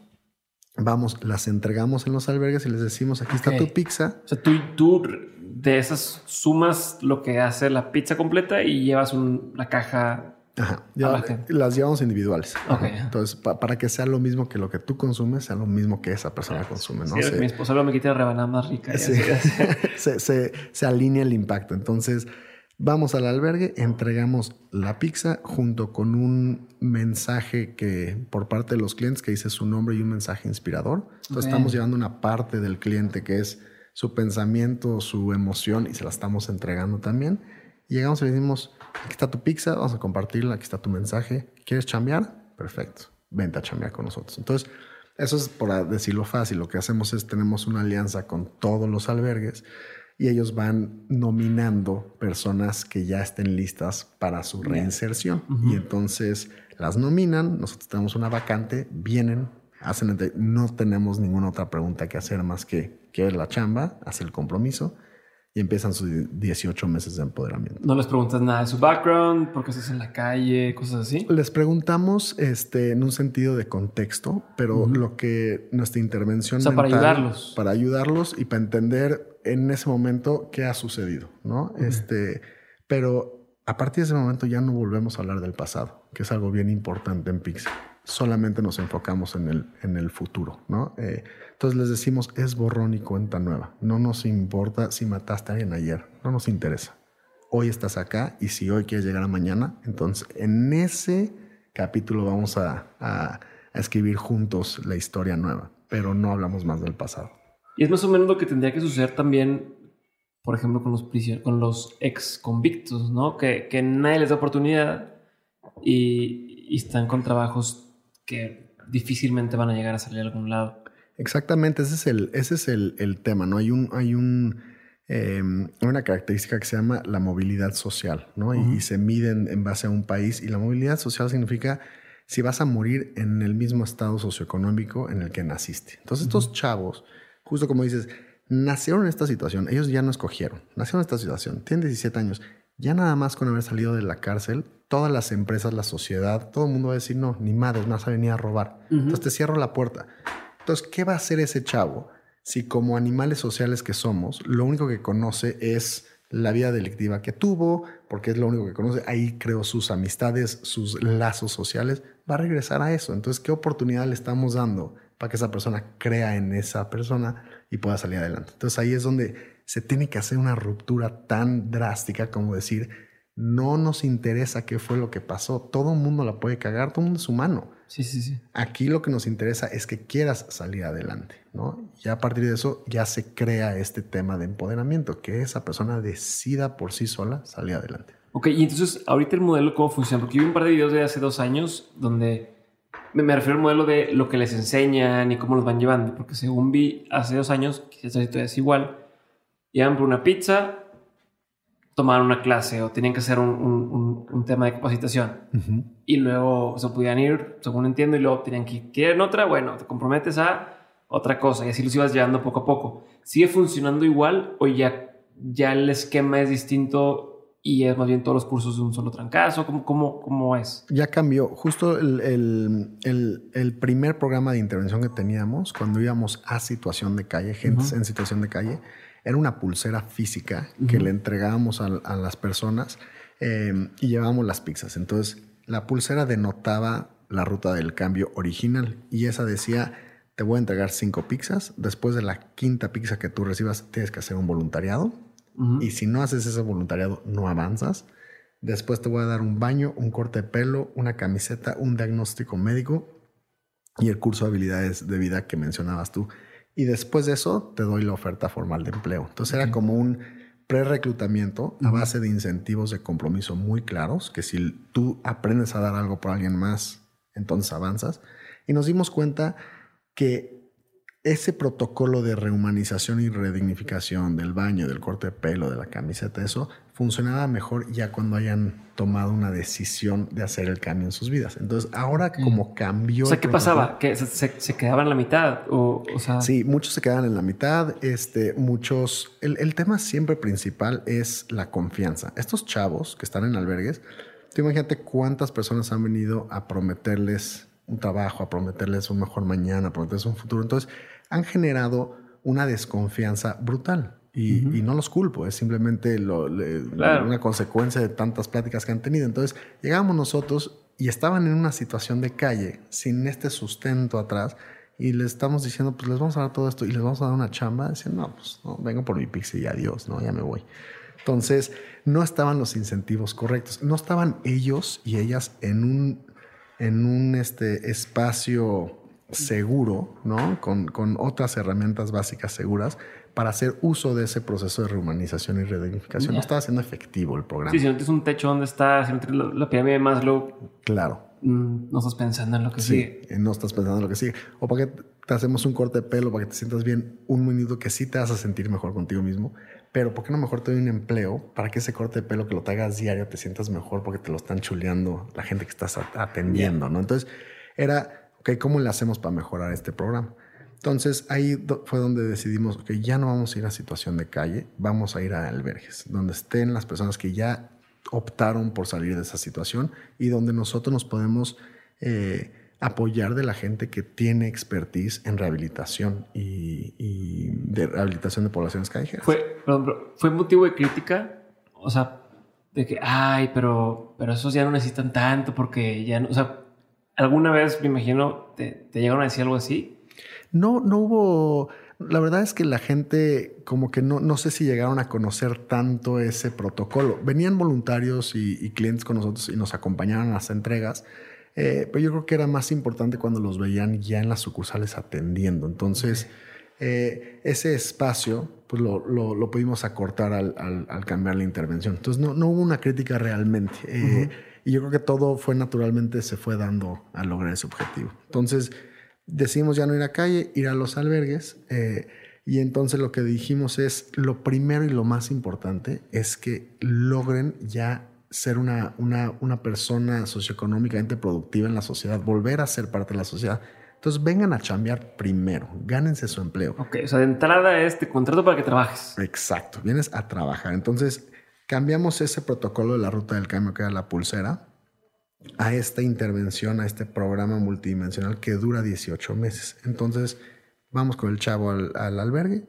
Vamos, las entregamos en los albergues y les decimos, aquí está tu pizza. O sea, tú, tú de esas sumas lo que hace la pizza completa y llevas una caja Ajá. las llevamos individuales. Entonces, para que sea lo mismo que lo que tú consumes, sea lo mismo que esa persona consume. ¿no? mi esposa me quita la rebanada más rica. se, se, alinea el impacto. Entonces, vamos al albergue, entregamos la pizza junto con un mensaje que por parte de los clientes que dice su nombre y un mensaje inspirador. Entonces, estamos llevando una parte del cliente que es su pensamiento, su emoción y se la estamos entregando también. Llegamos y le decimos, aquí está tu pizza, vamos a compartirla, aquí está tu mensaje. ¿Quieres chambear? Perfecto, vente a chambear con nosotros. Entonces, eso es por decirlo fácil. Lo que hacemos es tenemos una alianza con todos los albergues y ellos van nominando personas que ya estén listas para su reinserción. Y entonces las nominan, nosotros tenemos una vacante, vienen, hacen, no tenemos ninguna otra pregunta que hacer más que quieres la chamba, hace el compromiso y empiezan sus 18 meses de empoderamiento. ¿No les preguntas nada de su background? ¿Por qué estás en la calle? Cosas así. Les preguntamos este, en un sentido de contexto, pero lo que nuestra intervención... O sea, para ayudarlos. Para ayudarlos y para entender en ese momento qué ha sucedido, ¿no? Este, pero a partir de ese momento ya no volvemos a hablar del pasado, que es algo bien importante en Pixel. Solamente nos enfocamos en el, en el futuro, ¿no? Eh, entonces les decimos, es borrón y cuenta nueva. No nos importa si mataste a alguien ayer, no nos interesa. Hoy estás acá y si hoy quieres llegar a mañana, entonces en ese capítulo vamos a, escribir juntos la historia nueva, pero no hablamos más del pasado. Y es más o menos lo que tendría que suceder también por ejemplo, con los, con los ex convictos, ¿no? Que, que nadie les da oportunidad y, y, están con trabajos que difícilmente van a llegar a salir a algún lado. Exactamente, ese es el, ese es el, el tema, ¿no? Hay un, hay un, eh, una característica que se llama la movilidad social, ¿no? Uh -huh. y, y, se mide en, en base a un país y la movilidad social significa si vas a morir en el mismo estado socioeconómico en el que naciste. Entonces, uh -huh. estos chavos, justo como dices, nacieron en esta situación, ellos ya no escogieron, nacieron en esta situación, tienen 17 años, ya nada más con haber salido de la cárcel, todas las empresas, la sociedad, todo el mundo va a decir, no, ni madre, no vas a venir a robar. Uh -huh. Entonces te cierro la puerta. Entonces, ¿qué va a hacer ese chavo si como animales sociales que somos, lo único que conoce es la vida delictiva que tuvo, porque es lo único que conoce, ahí creó sus amistades, sus lazos sociales, va a regresar a eso. Entonces, ¿qué oportunidad le estamos dando para que esa persona crea en esa persona y pueda salir adelante? Entonces ahí es donde se tiene que hacer una ruptura tan drástica como decir, no nos interesa qué fue lo que pasó, todo el mundo la puede cagar, todo el mundo es humano. Sí, sí, sí. Aquí lo que nos interesa es que quieras salir adelante, ¿no? Y a partir de eso ya se crea este tema de empoderamiento, que esa persona decida por sí sola salir adelante. Ok, y entonces ahorita el modelo, ¿cómo funciona? Porque yo vi un par de videos de hace dos años donde me refiero al modelo de lo que les enseñan y cómo los van llevando, porque según vi hace dos años, quizás esto es igual, iban por una pizza, tomaban una clase o tenían que hacer un, un, un tema de capacitación uh -huh. y luego se podían ir, según entiendo, y luego tenían que quieren otra, bueno, te comprometes a otra cosa y así los ibas llevando poco a poco. ¿Sigue funcionando igual o ya, ya el esquema es distinto y es más bien todos los cursos de un solo trancazo? ¿Cómo, cómo, cómo es? Ya cambió. Justo el, el, el, el, primer programa de intervención que teníamos, cuando íbamos a situación de calle, gente uh -huh. en situación de calle, era una pulsera física uh -huh. que le entregábamos a, a las personas eh, y llevábamos las pizzas. Entonces, la pulsera denotaba la ruta del cambio original y esa decía, te voy a entregar cinco pizzas, después de la quinta pizza que tú recibas tienes que hacer un voluntariado Uh -huh. Y si no haces ese voluntariado, no avanzas. Después te voy a dar un baño, un corte de pelo, una camiseta, un diagnóstico médico y el curso de habilidades de vida que mencionabas tú. Y después de eso, te doy la oferta formal de empleo. Entonces era como un pre-reclutamiento a base de incentivos de compromiso muy claros, que si tú aprendes a dar algo por alguien más, entonces avanzas. Y nos dimos cuenta que ese protocolo de rehumanización y redignificación del baño, del corte de pelo, de la camiseta, eso funcionaba mejor ya cuando hayan tomado una decisión de hacer el cambio en sus vidas. Entonces, ahora como cambió... O sea, ¿qué pasaba? ¿Que se, se, se, quedaban en la mitad? O, o sea... Sí, muchos se quedaban en la mitad. Este, muchos... El, el tema siempre principal es la confianza. Estos chavos que están en albergues, tú imagínate cuántas personas han venido a prometerles un trabajo, a prometerles un mejor mañana, a prometerles un futuro. Entonces, han generado una desconfianza brutal. Y, uh -huh. y, no los culpo, es simplemente lo, le, claro. una consecuencia de tantas pláticas que han tenido. Entonces, llegamos nosotros y estaban en una situación de calle, sin este sustento atrás, y les estamos diciendo, pues les vamos a dar todo esto y les vamos a dar una chamba. Dicen, no, pues no, vengo por mi pixie y adiós, no, ya me voy. Entonces, no estaban los incentivos correctos, no estaban ellos y ellas en un, en un este, espacio seguro, ¿no? Con, con, otras herramientas básicas seguras para hacer uso de ese proceso de rehumanización y redignificación. Yeah. No estaba siendo efectivo el programa. Sí, si no tienes un techo donde estás, si no tienes la, pirámide de Maslow. Claro. Mm, no estás pensando en lo que sí, sigue. No estás pensando en lo que sigue. O para que te hacemos un corte de pelo, para que te sientas bien un minuto que sí te vas a sentir mejor contigo mismo. Pero ¿por qué no mejor te doy un empleo para que ese corte de pelo que lo te hagas diario te sientas mejor porque te lo están chuleando la gente que estás atendiendo, yeah. ¿no? Entonces, era ok, ¿cómo le hacemos para mejorar este programa? Entonces ahí fue donde decidimos que ya no vamos a ir a situación de calle, vamos a ir a albergues, donde estén las personas que ya optaron por salir de esa situación y donde nosotros nos podemos eh, apoyar de la gente que tiene expertise en rehabilitación y, de rehabilitación de poblaciones callejeras. ¿Fue, perdón, ¿Fue motivo de crítica? O sea, de que, ay, pero, pero esos ya no necesitan tanto porque ya no, o sea, ¿alguna vez, me imagino, te llegaron a decir algo así? No, no hubo, la verdad es que la gente como que no, no sé si llegaron a conocer tanto ese protocolo. Venían voluntarios y, clientes con nosotros y nos acompañaban a las entregas, eh, pero yo creo que era más importante cuando los veían ya en las sucursales atendiendo. Entonces, eh, ese espacio pues lo, lo, pudimos acortar al, al, cambiar la intervención. Entonces, no, no hubo una crítica realmente. Eh, y yo creo que todo fue naturalmente, se fue dando a lograr ese objetivo. Entonces, decidimos ya no ir a calle, ir a los albergues. Eh, y entonces lo que dijimos es, lo primero y lo más importante es que logren ya ser una, una, una persona socioeconómicamente productiva en la sociedad, volver a ser parte de la sociedad. Entonces vengan a chambear primero, gánense su empleo. Ok, o sea, de entrada es te contrato para que trabajes. Exacto, vienes a trabajar. Entonces cambiamos ese protocolo de la ruta del cambio que era la pulsera a esta intervención, a este programa multidimensional que dura 18 meses. Entonces, vamos con el chavo al, albergue.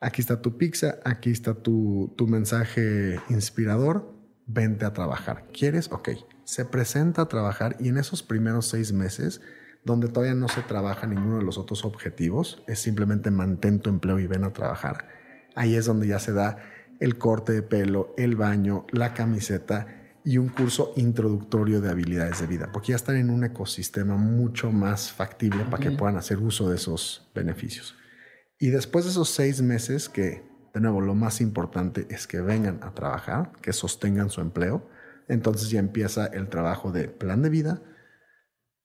Aquí está tu pizza, aquí está tu, tu, mensaje inspirador. Vente a trabajar. ¿Quieres? Ok. Se presenta a trabajar y en esos primeros seis meses, donde todavía no se trabaja ninguno de los otros objetivos, es simplemente mantén tu empleo y ven a trabajar. Ahí es donde ya se da el corte de pelo, el baño, la camiseta y un curso introductorio de habilidades de vida, porque ya están en un ecosistema mucho más factible para que puedan hacer uso de esos beneficios. Y después de esos seis meses, que de nuevo lo más importante es que vengan a trabajar, que sostengan su empleo, entonces ya empieza el trabajo de plan de vida,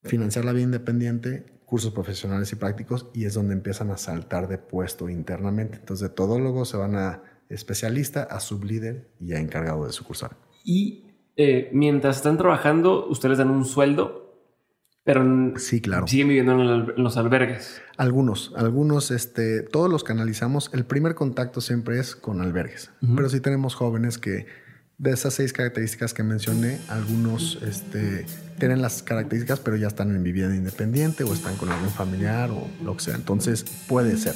financiar la vida independiente, cursos profesionales y prácticos, y es donde empiezan a saltar de puesto internamente. Entonces de todólogo se van a especialista, a sublíder y a encargado de sucursal. Y eh, mientras están trabajando, ustedes dan un sueldo, pero sí, claro. siguen viviendo en, los albergues. Algunos, algunos, este, todos los canalizamos. El primer contacto siempre es con albergues, pero sí tenemos jóvenes que de esas seis características que mencioné, algunos este, tienen las características, pero ya están en vivienda independiente o están con algún familiar o lo que sea. Entonces puede ser.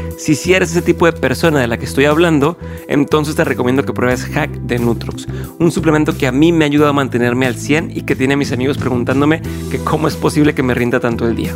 Si, si eres ese tipo de persona de la que estoy hablando, entonces te recomiendo que pruebes Hack de Nutrox, un suplemento que a mí me ha ayudado a mantenerme al 100 y que tiene a mis amigos preguntándome que cómo es posible que me rinda tanto el día.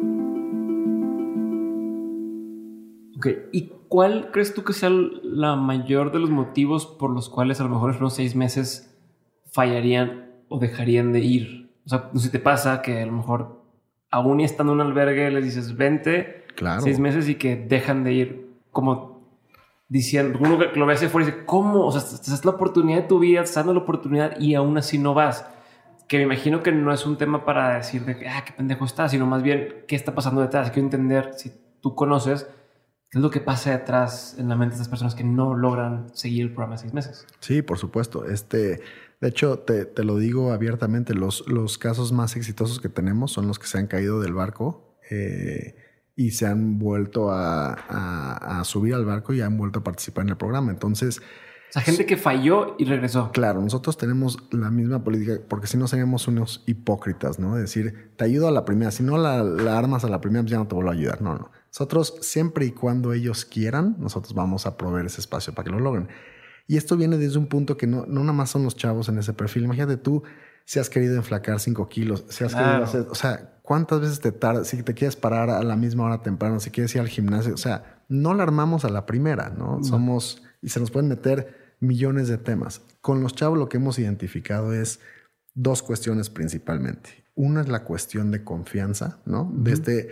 ¿Y cuál crees tú que sea la mayor de los motivos por los cuales a lo mejor en los seis meses fallarían o dejarían de ir? O sea, si te pasa que a lo mejor aún y estando en un albergue les dices vente claro. seis meses y que dejan de ir como diciendo, uno que lo ve hacia afuera y dice, ¿cómo? O sea, es la oportunidad de tu vida, estás dando la oportunidad y aún así no vas. Que me imagino que no es un tema para decir de que, ah, qué pendejo estás, sino más bien qué está pasando detrás. Quiero entender si tú conoces ¿Qué es lo que pasa detrás en la mente de estas personas que no logran seguir el programa de seis meses? Sí, por supuesto. Este, de hecho, te, te lo digo abiertamente, los, los, casos más exitosos que tenemos son los que se han caído del barco eh, y se han vuelto a, a, subir al barco y han vuelto a participar en el programa. Entonces... O sea, gente que falló y regresó. Claro, nosotros tenemos la misma política, porque si no seríamos unos hipócritas, ¿no? Es decir, te ayudo a la primera, si no la, la armas a la primera, pues ya no te vuelvo a ayudar. No, no. Nosotros, siempre y cuando ellos quieran, nosotros vamos a proveer ese espacio para que lo logren. Y esto viene desde un punto que no, no nada más son los chavos en ese perfil. Imagínate tú si has querido enflacar cinco kilos, si has querido hacer, o sea, ¿cuántas veces te tarda, si te quieres parar a la misma hora temprano, si quieres ir al gimnasio, o sea, no la armamos a la primera, ¿no? Somos, y se nos pueden meter millones de temas. Con los chavos lo que hemos identificado es dos cuestiones principalmente. Una es la cuestión de confianza, ¿no? De este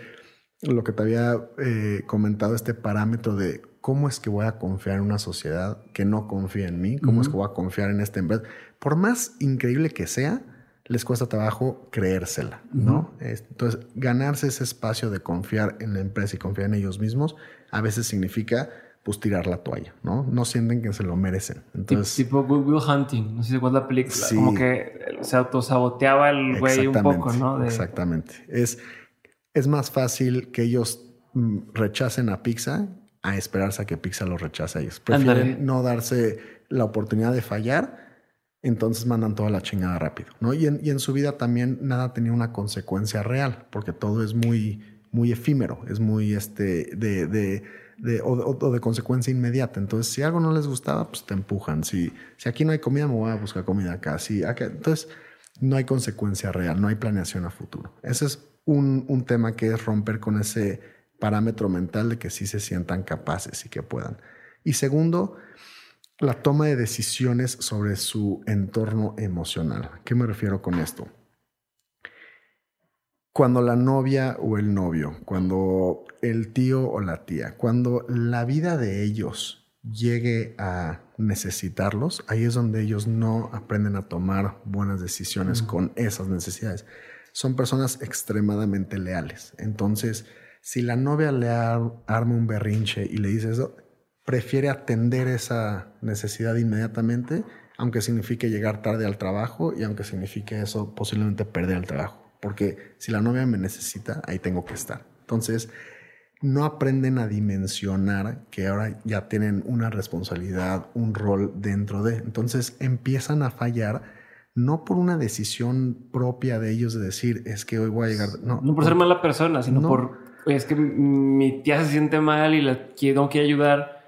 lo que te había eh, comentado, este parámetro de cómo es que voy a confiar en una sociedad que no confía en mí, cómo es que voy a confiar en esta empresa. Por más increíble que sea, les cuesta trabajo creérsela, ¿no? Entonces, ganarse ese espacio de confiar en la empresa y confiar en ellos mismos, a veces significa pues tirar la toalla, ¿no? No sienten que se lo merecen. Entonces, tipo Will Hunting, no sé si es la película, como que se autosaboteaba el güey un poco, ¿no? Exactamente. Es, es más fácil que ellos mm, rechacen a Pizza a esperarse a que Pizza los rechace a ellos. Prefieren no darse la oportunidad de fallar, entonces mandan toda la chingada rápido, ¿no? Y en, y en su vida también nada tenía una consecuencia real, porque todo es muy, muy efímero, es muy este, de, de, de o, de consecuencia inmediata. Entonces, si algo no les gustaba, pues te empujan. Si, si aquí no hay comida, me voy a buscar comida acá. Si acá, entonces, no hay consecuencia real, no hay planeación a futuro. Ese es un, un tema que es romper con ese parámetro mental de que sí se sientan capaces y que puedan. Y segundo, la toma de decisiones sobre su entorno emocional. qué me refiero con esto? Cuando la novia o el novio, cuando el tío o la tía, cuando la vida de ellos llegue a necesitarlos, ahí es donde ellos no aprenden a tomar buenas decisiones con esas necesidades. Son personas extremadamente leales. Entonces, si la novia le arma un berrinche y le dice eso, prefiere atender esa necesidad inmediatamente, aunque signifique llegar tarde al trabajo y aunque signifique eso posiblemente perder el trabajo. Porque si la novia me necesita, ahí tengo que estar. Entonces, no aprenden a dimensionar que ahora ya tienen una responsabilidad, un rol dentro de. Entonces empiezan a fallar no por una decisión propia de ellos de decir es que hoy voy a llegar. No, no por ser mala persona, sino por es que mi tía se siente mal y la tengo que ayudar.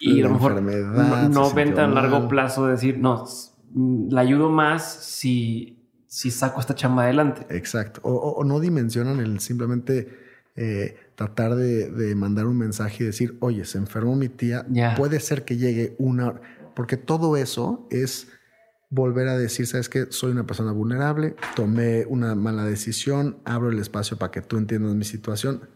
Y a lo mejor no, ven tan largo plazo de decir, no, la ayudo más si, si saco esta chamba adelante. Exacto. O, no dimensionan el simplemente eh, tratar de, mandar un mensaje y decir, oye, se enfermó mi tía, puede ser que llegue una porque todo eso es volver a decir, sabes que soy una persona vulnerable, tomé una mala decisión, abro el espacio para que tú entiendas mi situación.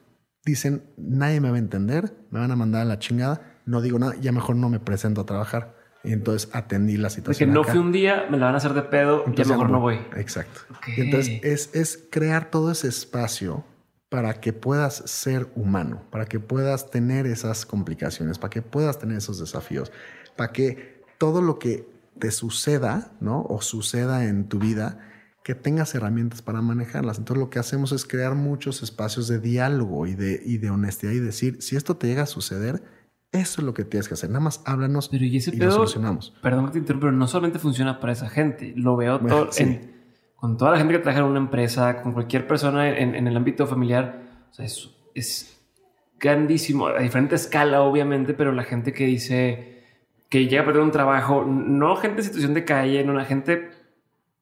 Dicen, nadie me va a entender, me van a mandar a la chingada, no digo nada, ya mejor no me presento a trabajar. Y entonces atendí la situación. Porque no fui un día, me la van a hacer de pedo, ya mejor no voy. Exacto. Y entonces es, es crear todo ese espacio para que puedas ser humano, para que puedas tener esas complicaciones, para que puedas tener esos desafíos, para que todo lo que te suceda, ¿no? O suceda en tu vida, que tengas herramientas para manejarlas. Entonces lo que hacemos es crear muchos espacios de diálogo y de, y de honestidad y decir, si esto te llega a suceder, eso es lo que tienes que hacer. Nada más háblanos y, lo solucionamos. Perdón que te interrumpa, pero no solamente funciona para esa gente. Lo veo todo con toda la gente que trabaja en una empresa, con cualquier persona en, el ámbito familiar. O sea, es, es grandísimo, a diferente escala, obviamente, pero la gente que dice que llega a perder un trabajo, no gente en situación de calle, no una gente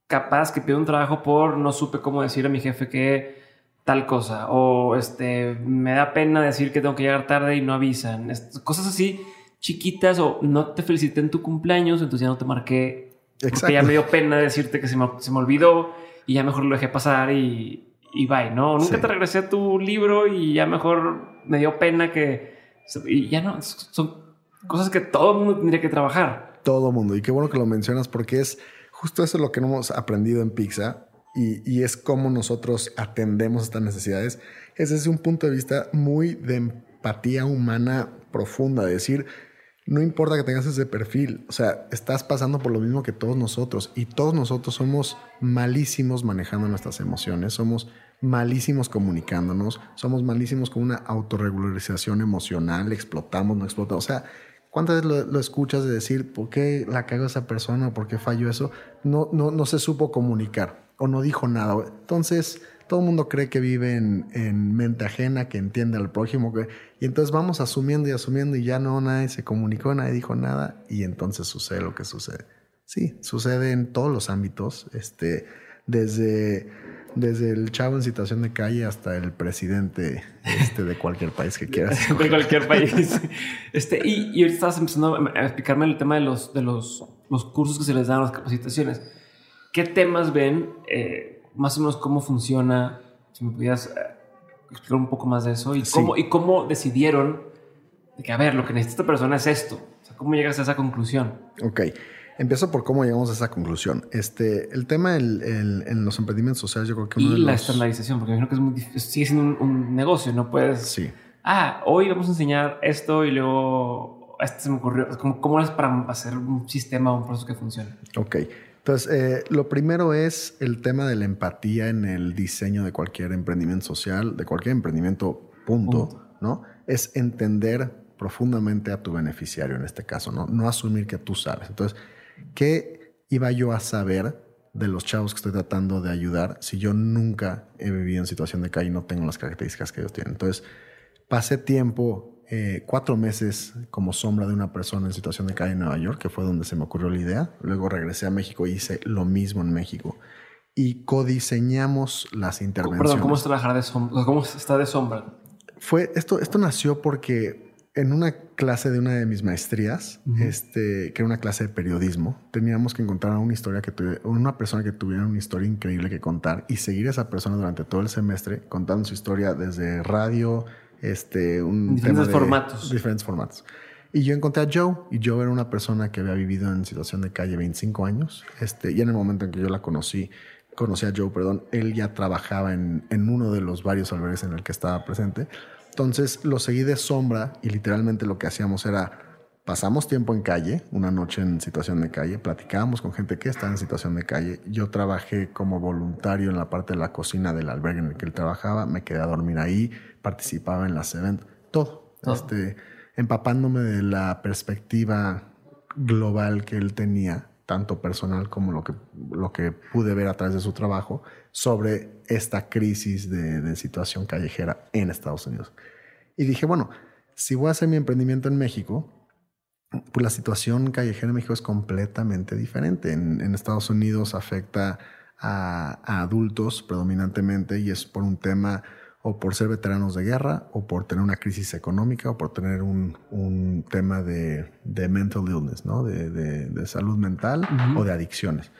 capaz que pide un trabajo por no supe cómo decir a mi jefe que tal cosa o este me da pena decir que tengo que llegar tarde y no avisan, cosas así chiquitas o no te felicité en tu cumpleaños, entonces ya no te marqué porque ya me dio pena decirte que se me, se me olvidó y ya mejor lo dejé pasar y, y bye, ¿no? Nunca te regresé a tu libro y ya mejor me dio pena que... Y ya no, son Cosas que todo el mundo tendría que trabajar. Todo mundo. Y qué bueno que lo mencionas porque es justo eso lo que hemos aprendido en Pizza y, es cómo nosotros atendemos estas necesidades. Es un punto de vista muy de empatía humana profunda, de decir, no importa que tengas ese perfil, o sea, estás pasando por lo mismo que todos nosotros y todos nosotros somos malísimos manejando nuestras emociones, somos malísimos comunicándonos, somos malísimos con una autorregularización emocional, explotamos, no explotamos, o sea, ¿Cuántas veces lo, escuchas de decir por qué la cagó esa persona o por qué falló eso? No, no, no se supo comunicar o no dijo nada. Entonces, todo el mundo cree que vive en, mente ajena, que entiende al prójimo. y entonces vamos asumiendo y asumiendo y ya no, nadie se comunicó, nadie dijo nada y entonces sucede lo que sucede. Sí, sucede en todos los ámbitos, este, desde desde el chavo en situación de calle hasta el presidente este, de cualquier país que quieras. de cualquier país. Este, y, y ahorita estabas empezando a explicarme el tema de los, de los, los cursos que se les dan, las capacitaciones. ¿Qué temas ven? Eh, más o menos cómo funciona. Si me pudieras explicar un poco más de eso y, cómo, y cómo decidieron de que, a ver, lo que necesita esta persona es esto. O sea, ¿cómo llegas a esa conclusión? Ok. Empiezo por cómo llegamos a esa conclusión. Este, el tema en los emprendimientos sociales, yo creo que uno y la estandarización, porque imagino que es muy difícil, sigue siendo un, negocio, no puedes. Sí. Ah, hoy vamos a enseñar esto y luego este se me ocurrió. ¿Cómo, cómo es para hacer un sistema o un proceso que funcione? Ok. Entonces, eh, lo primero es el tema de la empatía en el diseño de cualquier emprendimiento social, de cualquier emprendimiento, punto, ¿no? Es entender profundamente a tu beneficiario en este caso, ¿no? No asumir que tú sabes. Entonces, ¿qué iba yo a saber de los chavos que estoy tratando de ayudar si yo nunca he vivido en situación de calle y no tengo las características que ellos tienen? Entonces, pasé tiempo eh, cuatro meses como sombra de una persona en situación de calle en Nueva York, que fue donde se me ocurrió la idea. Luego regresé a México y hice lo mismo en México. Y codiseñamos las intervenciones. Perdón, ¿cómo, trabajar de sombra? ¿Cómo está de sombra? Fue, esto, esto nació porque en una clase de una de mis maestrías, este, que era una clase de periodismo, teníamos que encontrar una historia que tuviera, una persona que tuviera una historia increíble que contar y seguir a esa persona durante todo el semestre contando su historia desde radio, este, un diferentes formatos. Diferentes formatos. Y yo encontré a Joe, y Joe era una persona que había vivido en situación de calle 25 años. Este, y en el momento en que yo la conocí, conocí a Joe, perdón, él ya trabajaba en, en uno de los varios albergues en el que estaba presente. Entonces lo seguí de sombra y literalmente lo que hacíamos era pasamos tiempo en calle, una noche en situación de calle, platicábamos con gente que está en situación de calle. Yo trabajé como voluntario en la parte de la cocina del albergue en el que él trabajaba, me quedé a dormir ahí, participaba en las eventos, todo, Este, empapándome de la perspectiva global que él tenía, tanto personal como lo que, lo que pude ver a través de su trabajo, sobre esta crisis de, de situación callejera en Estados Unidos. Y dije, bueno, si voy a hacer mi emprendimiento en México, pues la situación callejera en México es completamente diferente. En, Estados Unidos afecta a, adultos predominantemente y es por un tema o por ser veteranos de guerra o por tener una crisis económica o por tener un, tema de, mental illness, ¿no? de, salud mental o de adicciones.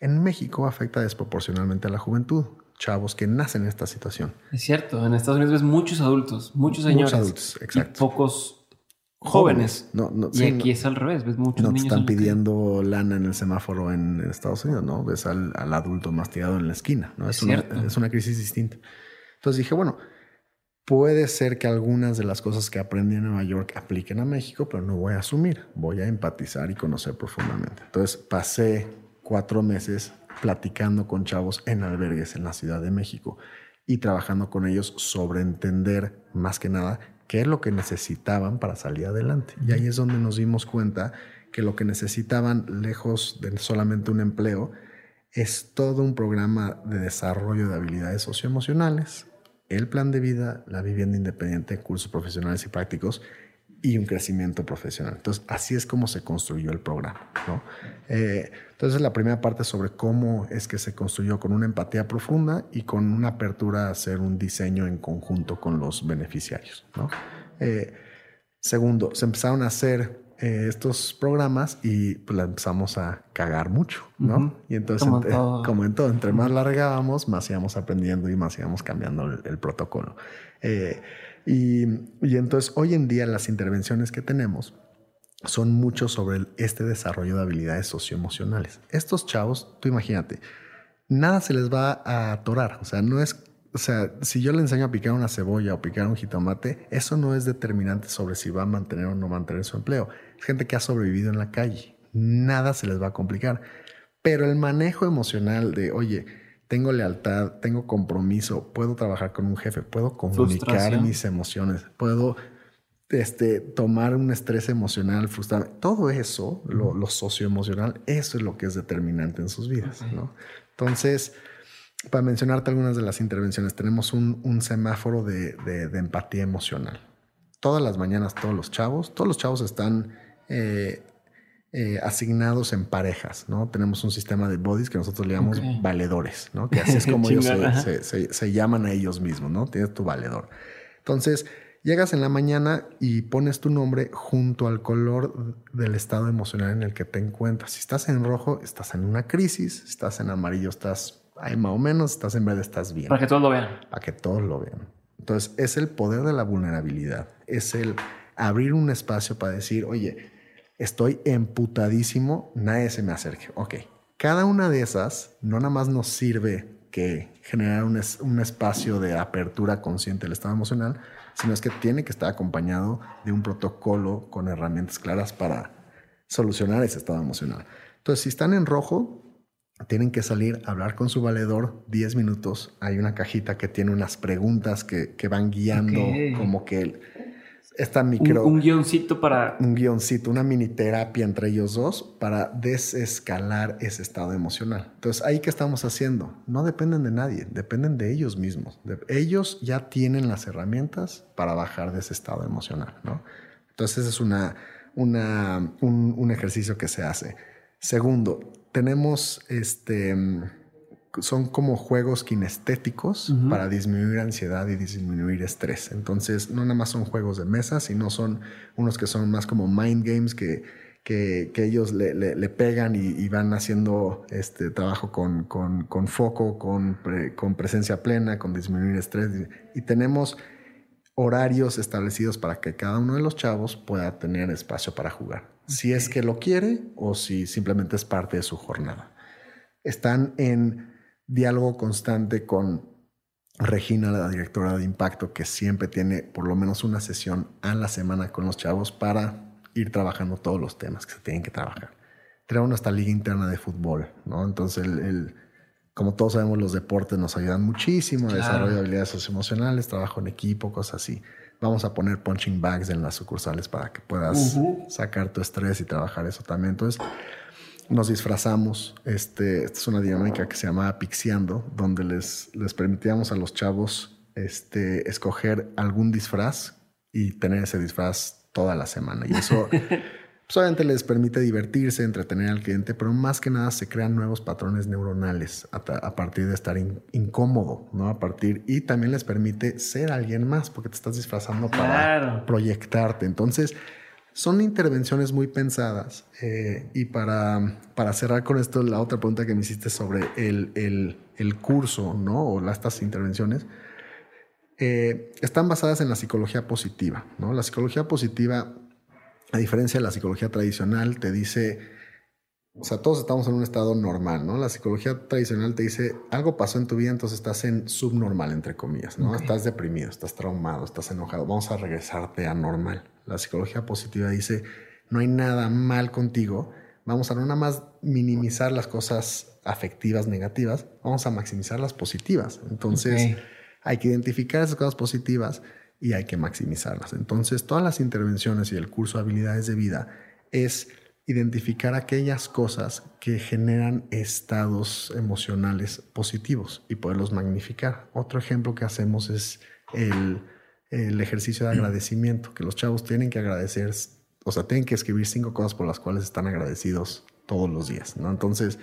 En México afecta desproporcionalmente a la juventud, chavos que nacen en esta situación. Es cierto, en Estados Unidos ves muchos adultos, muchos señores. Muchos adultos, exacto. pocos jóvenes. No, no, y aquí es al revés, ves muchos no niños. están pidiendo lana en el semáforo en, Estados Unidos, ¿no? Ves al, al, adulto más tirado en la esquina, ¿no? Es, una, es una crisis distinta. Entonces dije, bueno, puede ser que algunas de las cosas que aprendí en Nueva York apliquen a México, pero no voy a asumir, voy a empatizar y conocer profundamente. Entonces pasé cuatro meses platicando con chavos en albergues en la Ciudad de México y trabajando con ellos sobre entender más que nada qué es lo que necesitaban para salir adelante. Y ahí es donde nos dimos cuenta que lo que necesitaban, lejos de solamente un empleo, es todo un programa de desarrollo de habilidades socioemocionales, el plan de vida, la vivienda independiente, cursos profesionales y prácticos y un crecimiento profesional. Entonces, así es como se construyó el programa. ¿no? Eh, entonces, la primera parte sobre cómo es que se construyó con una empatía profunda y con una apertura a hacer un diseño en conjunto con los beneficiarios. ¿no? Eh, segundo, se empezaron a hacer eh, estos programas y pues la empezamos a cagar mucho, ¿no? Y entonces, como, en todo, entre más largábamos, más íbamos aprendiendo y más íbamos cambiando el, protocolo. Y, entonces hoy en día las intervenciones que tenemos son mucho sobre este desarrollo de habilidades socioemocionales. Estos chavos, tú imagínate, nada se les va a atorar. O sea, no es, o sea, si yo le enseño a picar una cebolla o picar un jitomate, eso no es determinante sobre si va a mantener o no mantener su empleo. Es gente que ha sobrevivido en la calle. Nada se les va a complicar. Pero el manejo emocional de, oye, tengo lealtad, tengo compromiso, puedo trabajar con un jefe, puedo comunicar mis emociones, puedo este, tomar un estrés emocional, frustrado. Todo eso, lo, socioemocional, eso es lo que es determinante en sus vidas. ¿no? Entonces, para mencionarte algunas de las intervenciones, tenemos un, semáforo de, empatía emocional. Todas las mañanas, todos los chavos, todos los chavos están eh, eh, asignados en parejas, ¿no? Tenemos un sistema de bodies que nosotros le llamamos valedores, ¿no? Que así es como ellos se, llaman a ellos mismos, ¿no? Tienes tu valedor. Entonces, llegas en la mañana y pones tu nombre junto al color del estado emocional en el que te encuentras. Si estás en rojo, estás en una crisis. Si estás en amarillo, estás ahí más o menos. Estás en verde, estás bien. Para que todos lo vean. Para que todos lo vean. Entonces, es el poder de la vulnerabilidad. Es el abrir un espacio para decir, oye, estoy emputadísimo, nadie se me acerque. Ok, cada una de esas no nada más nos sirve que generar un, un espacio de apertura consciente del estado emocional, sino es que tiene que estar acompañado de un protocolo con herramientas claras para solucionar ese estado emocional. Entonces, si están en rojo, tienen que salir a hablar con su valedor 10 minutos. Hay una cajita que tiene unas preguntas que, que van guiando como que esta micro... Un, guioncito para... Un guioncito, una mini terapia entre ellos dos para desescalar ese estado emocional. Entonces, ¿ahí qué estamos haciendo? No dependen de nadie, dependen de ellos mismos. ellos ya tienen las herramientas para bajar de ese estado emocional, ¿no? Entonces, ese es una, una, un, un ejercicio que se hace. Segundo, tenemos este son como juegos kinestéticos para disminuir ansiedad y disminuir estrés. Entonces, no nada más son juegos de mesa, sino son unos que son más como mind games que, que, ellos le, pegan y, van haciendo este trabajo con, con, foco, con, con presencia plena, con disminuir estrés. Y tenemos horarios establecidos para que cada uno de los chavos pueda tener espacio para jugar. Si es que lo quiere o si simplemente es parte de su jornada. Están en diálogo constante con Regina, la directora de Impacto, que siempre tiene por lo menos una sesión a la semana con los chavos para ir trabajando todos los temas que se tienen que trabajar. Tenemos esta liga interna de fútbol, ¿no? Entonces, el, como todos sabemos, los deportes nos ayudan muchísimo desarrollo de habilidades socioemocionales, trabajo en equipo, cosas así. Vamos a poner punching bags en las sucursales para que puedas sacar tu estrés y trabajar eso también. Entonces, nos disfrazamos. Este, esta es una dinámica que se llama Pixiando, donde les, les permitíamos a los chavos este, escoger algún disfraz y tener ese disfraz toda la semana. Y eso pues, obviamente les permite divertirse, entretener al cliente, pero más que nada se crean nuevos patrones neuronales a, partir de estar incómodo, ¿no? A partir, y también les permite ser alguien más, porque te estás disfrazando para proyectarte. Entonces, son intervenciones muy pensadas. Eh, y para, para cerrar con esto, la otra pregunta que me hiciste sobre el, el, el curso, ¿no? O estas intervenciones, eh, están basadas en la psicología positiva, ¿no? La psicología positiva, a diferencia de la psicología tradicional, te dice, o sea, todos estamos en un estado normal, ¿no? La psicología tradicional te dice, algo pasó en tu vida, entonces estás en subnormal, entre comillas, ¿no? Estás deprimido, estás traumado, estás enojado, vamos a regresarte a normal. La psicología positiva dice, no hay nada mal contigo, vamos a no nada más minimizar las cosas afectivas negativas, vamos a maximizar las positivas. Entonces, hay que identificar esas cosas positivas y hay que maximizarlas. Entonces, todas las intervenciones y el curso de habilidades de vida es identificar aquellas cosas que generan estados emocionales positivos y poderlos magnificar. Otro ejemplo que hacemos es el el ejercicio de agradecimiento, que los chavos tienen que agradecer, o sea, tienen que escribir cinco cosas por las cuales están agradecidos todos los días, ¿no? Entonces,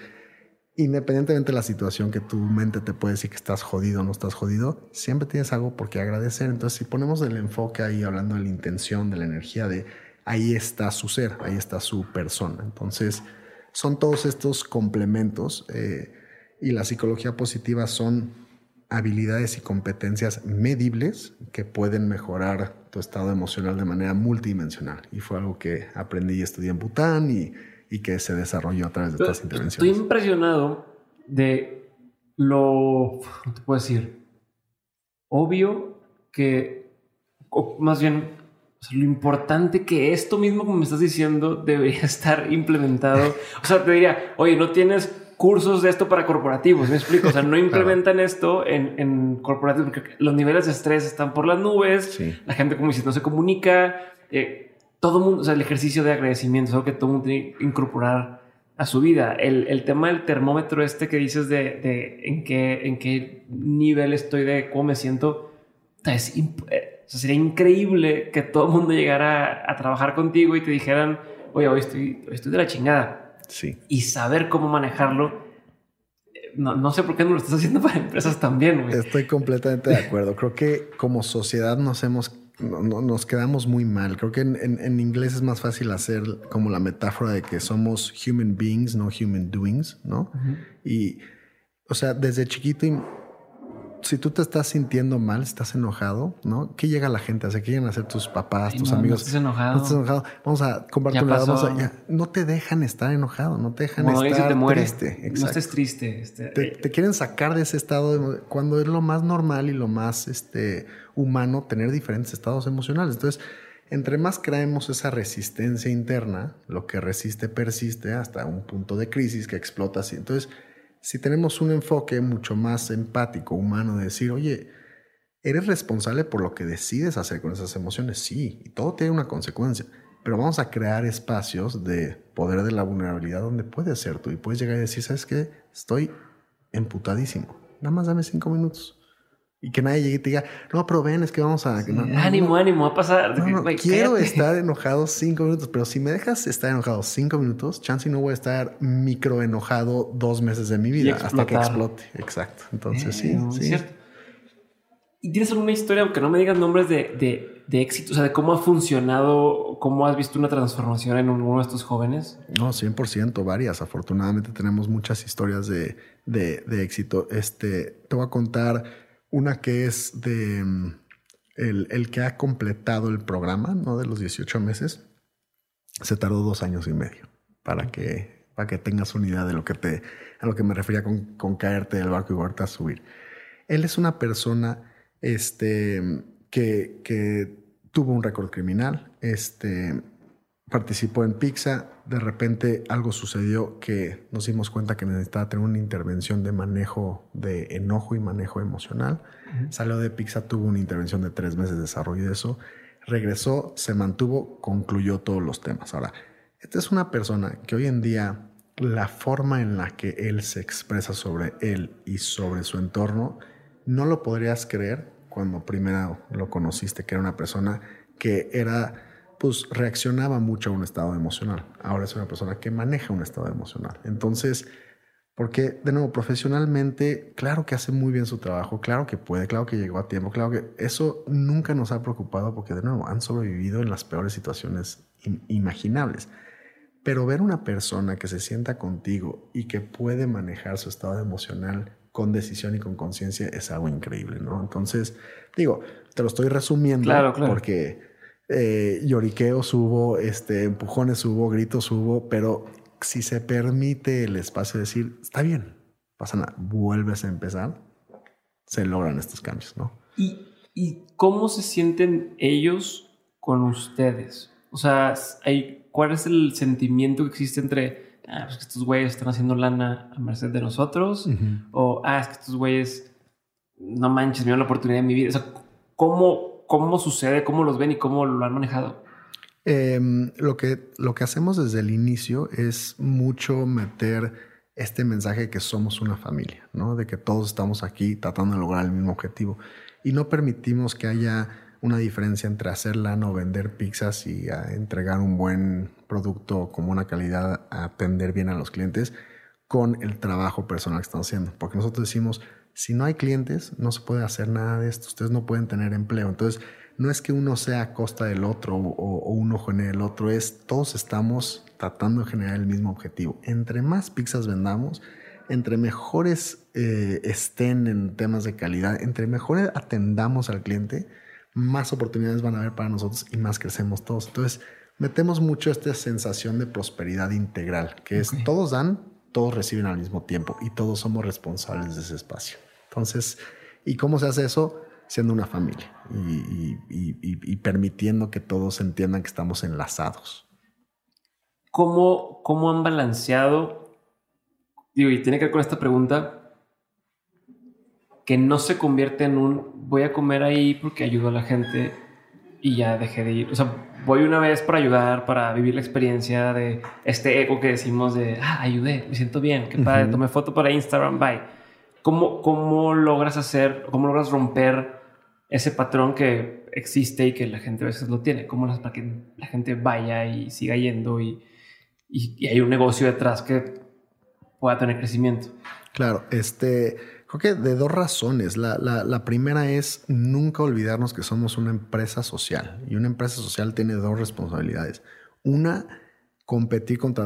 independientemente de la situación que tu mente te puede decir que estás jodido o no estás jodido, siempre tienes algo por qué agradecer. Entonces, si ponemos el enfoque ahí, hablando de la intención, de la energía, de ahí está su ser, ahí está su persona. Entonces, son todos estos complementos eh, y la psicología positiva son habilidades y competencias medibles que pueden mejorar tu estado emocional de manera multidimensional. Y fue algo que aprendí y estudié en Bután y, y que se desarrolló a través de estas intervenciones. Estoy impresionado de lo, ¿cómo te puedo decir? Obvio que, o más bien, lo importante que esto mismo como me estás diciendo debería estar implementado. O sea, te diría, oye, no tienes cursos de esto para corporativos, me explico, o sea, no implementan esto en, en, corporativos porque los niveles de estrés están por las nubes, la gente como dice no se comunica, eh, todo mundo, o sea, el ejercicio de agradecimiento es algo que todo mundo tiene que incorporar a su vida. El, el tema del termómetro este que dices de, de, en, qué, en qué nivel estoy de cómo me siento, es, eh, sería increíble que todo el mundo llegara a, trabajar contigo y te dijeran, oye, hoy estoy, hoy estoy de la chingada y saber cómo manejarlo. No, no, sé por qué no lo estás haciendo para empresas también. Estoy completamente de acuerdo. Creo que como sociedad nos hemos nos quedamos muy mal. Creo que en, inglés es más fácil hacer como la metáfora de que somos human beings, no human doings, ¿no? Y, o sea, desde chiquito si tú te estás sintiendo mal, estás enojado, ¿no? ¿Qué llega la gente? ¿Qué llegan a hacer tus papás, tus amigos? No estás enojado. No estás enojado. Vamos a compartir un lado. Vamos a, no te dejan estar enojado, no te dejan estar te triste. Exacto. No estés triste. Este, te, eh. te, quieren sacar de ese estado de, cuando es lo más normal y lo más este, humano tener diferentes estados emocionales. Entonces, entre más creemos esa resistencia interna, lo que resiste persiste hasta un punto de crisis que explota así. Entonces, si tenemos un enfoque mucho más empático, humano, de decir, oye, ¿eres responsable por lo que decides hacer con esas emociones? Sí, y todo tiene una consecuencia. Pero vamos a crear espacios de poder de la vulnerabilidad donde puedes ser tú y puedes llegar y decir, ¿sabes qué? Estoy emputadísimo. Nada más dame cinco minutos. Y que nadie llegue y te diga, no, pero ven, es que vamos a... ánimo, ánimo, a pasar. quiero estar enojado cinco minutos, pero si me dejas estar enojado cinco minutos, chance no voy a estar micro enojado dos meses de mi vida hasta que explote. Exacto. Entonces, sí, sí. Cierto. ¿Y tienes alguna historia, aunque no me digas nombres de, de, de, éxito, o sea, de cómo ha funcionado, cómo has visto una transformación en uno de estos jóvenes? No, 100%, varias. Afortunadamente tenemos muchas historias de, de éxito. Este, te voy a contar una que es de mm, el, el, que ha completado el programa, ¿no? De los 18 meses. Se tardó dos años y medio para que, para que tengas una idea de lo que te, a lo que me refería con, con caerte del barco y volverte a subir. Él es una persona este, que, que tuvo un récord criminal, este, participó en Pizza, de repente algo sucedió que nos dimos cuenta que necesitaba tener una intervención de manejo de enojo y manejo emocional. Salió de Pizza, tuvo una intervención de tres meses de desarrollo de eso, regresó, se mantuvo, concluyó todos los temas. Ahora, esta es una persona que hoy en día la forma en la que él se expresa sobre él y sobre su entorno, no lo podrías creer cuando primero lo conociste, que era una persona que era pues reaccionaba mucho a un estado emocional. Ahora es una persona que maneja un estado emocional. Entonces, porque de nuevo, profesionalmente, claro que hace muy bien su trabajo, claro que puede, claro que llegó a tiempo, claro que eso nunca nos ha preocupado porque de nuevo han sobrevivido en las peores situaciones imaginables. Pero ver una persona que se sienta contigo y que puede manejar su estado emocional con decisión y con conciencia es algo increíble, ¿no? Entonces, digo, te lo estoy resumiendo porque eh, lloriqueos hubo, este, empujones hubo, gritos hubo, pero si se permite el espacio de decir, está bien, pasa nada, vuelves a empezar, se logran estos cambios, ¿no? ¿Y, y cómo se sienten ellos con ustedes? O sea, hay, ¿cuál es el sentimiento que existe entre, ah, pues que estos güeyes están haciendo lana a merced de nosotros? O, ah, es que estos güeyes, no manches, me dieron la oportunidad de mi vida. O sea, ¿cómo, ¿Cómo sucede? ¿Cómo los ven y cómo lo han manejado? Em, lo, que, lo que hacemos desde el inicio es mucho meter este mensaje que somos una familia, ¿no? De que todos estamos aquí tratando de lograr el mismo objetivo. Y no permitimos que haya una diferencia entre hacer lana o vender pizzas y entregar un buen producto con buena calidad, a atender bien a los clientes con el trabajo personal que estamos haciendo. Porque nosotros decimos, si no hay clientes, no se puede hacer nada de esto. Ustedes no pueden tener empleo. Entonces, no es que uno sea a costa del otro o, uno genere el otro, es todos estamos tratando de generar el mismo objetivo. Entre más pizzas vendamos, entre mejores eh, estén en temas de calidad, entre mejores atendamos al cliente, más oportunidades van a haber para nosotros y más crecemos todos. Entonces, metemos mucho esta sensación de prosperidad integral, que es todos dan, todos reciben al mismo tiempo y todos somos responsables de ese espacio. Entonces, ¿y cómo se hace eso? Siendo una familia y, permitiendo que todos entiendan que estamos enlazados. ¿Cómo, ¿Cómo han balanceado? Digo, y tiene que ver con esta pregunta, que no se convierte en un voy a comer ahí porque ayudo a la gente y ya dejé de ir. O sea, voy una vez para ayudar, para vivir la experiencia de este eco que decimos de, ah, ayudé, me siento bien, qué padre, tomé foto para Instagram, bye ¿Cómo, ¿Cómo logras hacer, cómo logras romper ese patrón que existe y que la gente a veces lo tiene? ¿Cómo para que la gente vaya y siga yendo y, y, hay un negocio detrás que pueda tener crecimiento? Claro, este, creo que de dos razones. La, la, la, primera es nunca olvidarnos que somos una empresa social y una empresa social tiene dos responsabilidades. Una, competir contra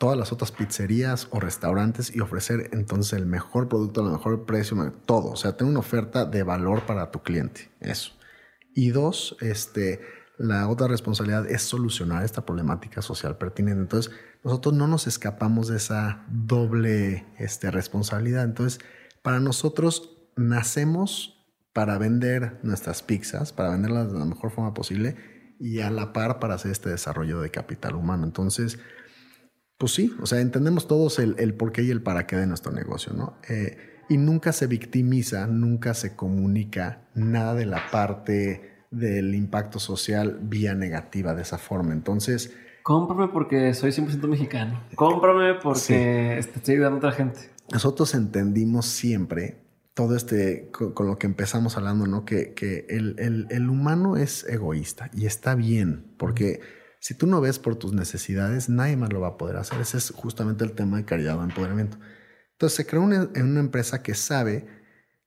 todas las otras pizzerías o restaurantes y ofrecer entonces el mejor producto, el mejor precio, todo. O sea, tener una oferta de valor para tu cliente. Eso. Y dos, este, la otra responsabilidad es solucionar esta problemática social pertinente. Entonces, nosotros no nos escapamos de esa doble este, responsabilidad. Entonces, para nosotros nacemos para vender nuestras pizzas, para venderlas de la mejor forma posible y a la par para hacer este desarrollo de capital humano. Entonces, pues sí, o sea, entendemos todos el, el por qué y el para qué de nuestro negocio, ¿no? Eh, y nunca se victimiza, nunca se comunica nada de la parte del impacto social vía negativa de esa forma. Entonces... Cómprame porque soy 100% mexicano. Cómprame porque estoy ayudando a otra gente. Nosotros entendimos siempre todo este, con, lo que empezamos hablando, ¿no? Que, que el, el, el, humano es egoísta y está bien, porque si tú no ves por tus necesidades, nadie más lo va a poder hacer. Ese es justamente el tema de caridad o empoderamiento. Entonces se creó una, en una empresa que sabe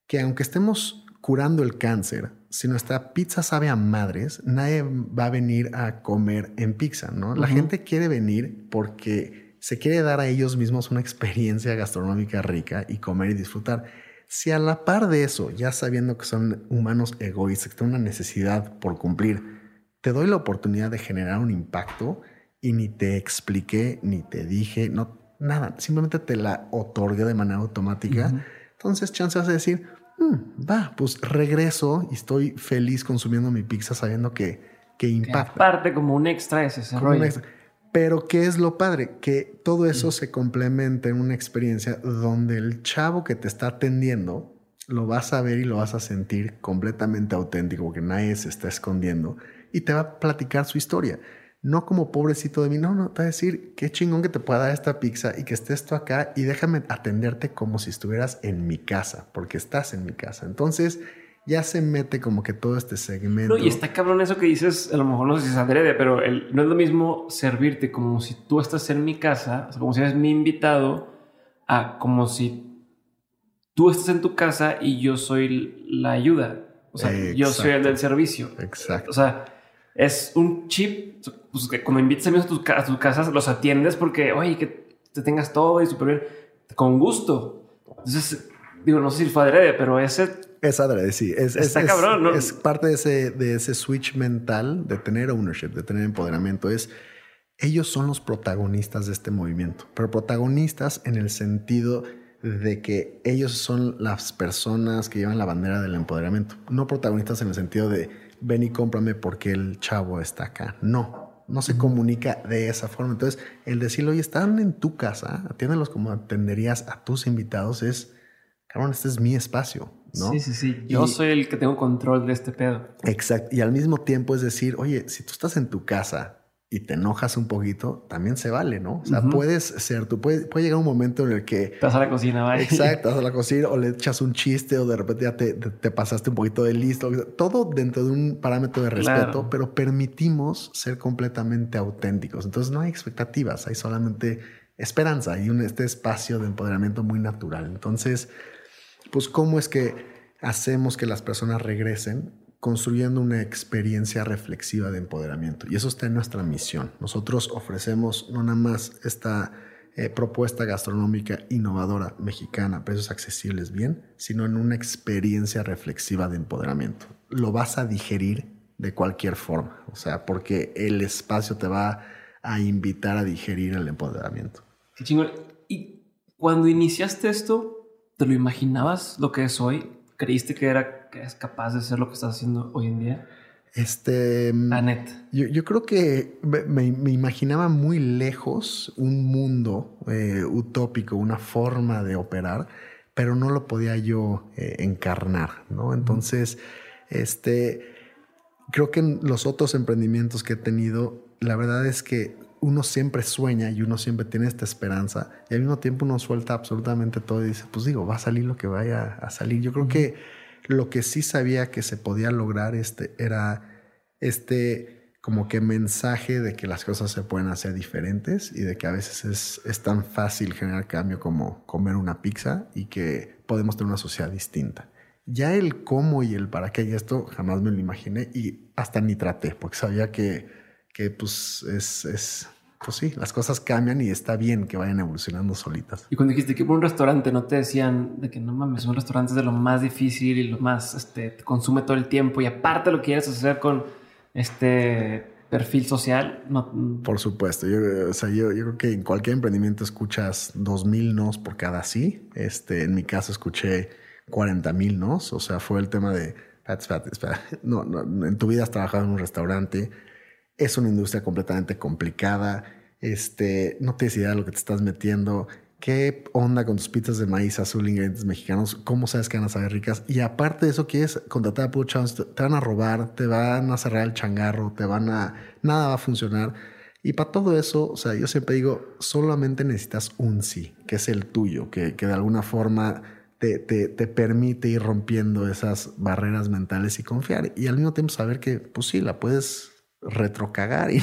que aunque estemos curando el cáncer, si nuestra pizza sabe a madres, nadie va a venir a comer en pizza, ¿no? La gente quiere venir porque se quiere dar a ellos mismos una experiencia gastronómica rica y comer y disfrutar. Si a la par de eso, ya sabiendo que son humanos egoístas, que tienen una necesidad por cumplir, te doy la oportunidad de generar un impacto y ni te expliqué, ni te dije, no, nada, simplemente te la otorgué de manera automática. Entonces, chance vas a decir, mm, va, pues regreso y estoy feliz consumiendo mi pizza sabiendo que, que impacta. Aparte, como un extra es ese rollo. Pero ¿qué es lo padre? Que todo eso se complementa en una experiencia donde el chavo que te está atendiendo lo vas a ver y lo vas a sentir completamente auténtico, porque nadie se está escondiendo y te va a platicar su historia. No como pobrecito de mí, no, no, te va a decir qué chingón que te pueda dar esta pizza y que estés tú acá y déjame atenderte como si estuvieras en mi casa, porque estás en mi casa. Entonces, ya se mete como que todo este segmento. No, y está cabrón eso que dices, a lo mejor no sé si es adrede, pero no es lo mismo servirte como si tú estás en mi casa, como si eres mi invitado, a como si tú estás en tu casa y yo soy la ayuda. O sea, yo soy el del servicio. Exacto. O sea, es un chip, pues que como invitas amigos a tus, a tus casas, los atiendes porque, oye, que te tengas todo y súper bien, con gusto. Entonces, digo, no sé si fue adrede, pero ese es adrede, sí. Es, Está cabrón, ¿no? Es parte de ese, de ese switch mental de tener ownership, de tener empoderamiento. Es ellos son los protagonistas de este movimiento, pero protagonistas en el sentido de que ellos son las personas que llevan la bandera del empoderamiento, no protagonistas en el sentido de ven y cómprame porque el chavo está acá. No, no se comunica de esa forma. Entonces, el decirlo, oye, están en tu casa, atiéndelos como atenderías a tus invitados, es, cabrón, este es mi espacio Sí, sí, sí. Yo soy el que tengo control de este pedo. Exacto. Y al mismo tiempo es decir, oye, si tú estás en tu casa y te enojas un poquito, también se vale, ¿no? O sea, puedes ser, tú puede, puede llegar un momento en el que... Te vas a la cocina, ¿vale? Exacto, vas a la cocina o le echas un chiste o de repente ya te, te, pasaste un poquito de listo. Todo dentro de un parámetro de respeto, pero permitimos ser completamente auténticos. Entonces no hay expectativas, hay solamente esperanza y un, este espacio de empoderamiento muy natural. Entonces pues cómo es que hacemos que las personas regresen construyendo una experiencia reflexiva de empoderamiento. Y eso está en nuestra misión. Nosotros ofrecemos no nada más esta eh, propuesta gastronómica innovadora mexicana, precios accesibles bien, sino en una experiencia reflexiva de empoderamiento. Lo vas a digerir de cualquier forma, o sea, porque el espacio te va a invitar a digerir el empoderamiento. Qué chingón. Y cuando iniciaste esto, ¿Te lo imaginabas lo que es hoy? ¿Creíste que era que es capaz de ser lo que estás haciendo hoy en día? Este. Anet. Yo, yo creo que me, me, imaginaba muy lejos un mundo eh, utópico, una forma de operar, pero no lo podía yo eh, encarnar, ¿no? Entonces, este. Creo que en los otros emprendimientos que he tenido, la verdad es que uno siempre sueña y uno siempre tiene esta esperanza y al mismo tiempo uno suelta absolutamente todo y dice, pues digo, va a salir lo que vaya a salir. Yo creo que lo que sí sabía que se podía lograr este, era este como que mensaje de que las cosas se pueden hacer diferentes y de que a veces es, es tan fácil generar cambio como comer una pizza y que podemos tener una sociedad distinta. Ya el cómo y el para qué y esto jamás me lo imaginé y hasta ni traté porque sabía que, que pues es, es pues sí, las cosas cambian y está bien que vayan evolucionando solitas. Y cuando dijiste que por un restaurante no te decían de que no mames, un restaurante es de lo más difícil y lo más, este, te consume todo el tiempo y aparte lo quieres hacer con este perfil social. No. Por supuesto, yo, o sea, yo, yo, creo que en cualquier emprendimiento escuchas dos mil nos por cada sí. Este, en mi caso escuché 40 mil nos, o sea, fue el tema de, no, no, en tu vida has trabajado en un restaurante es una industria completamente complicada. Este, no tienes idea de lo que te estás metiendo. ¿Qué onda con tus pizzas de maíz azul, ingredientes mexicanos? ¿Cómo sabes que van a saber ricas? Y aparte de eso, quieres contratar a Puro te van a robar, te van a cerrar el changarro, te van a. Nada va a funcionar. Y para todo eso, o sea, yo siempre digo, solamente necesitas un sí, que es el tuyo, que, que de alguna forma te, te, te, permite ir rompiendo esas barreras mentales y confiar. Y al mismo tiempo saber que, pues sí, la puedes retrocagar y,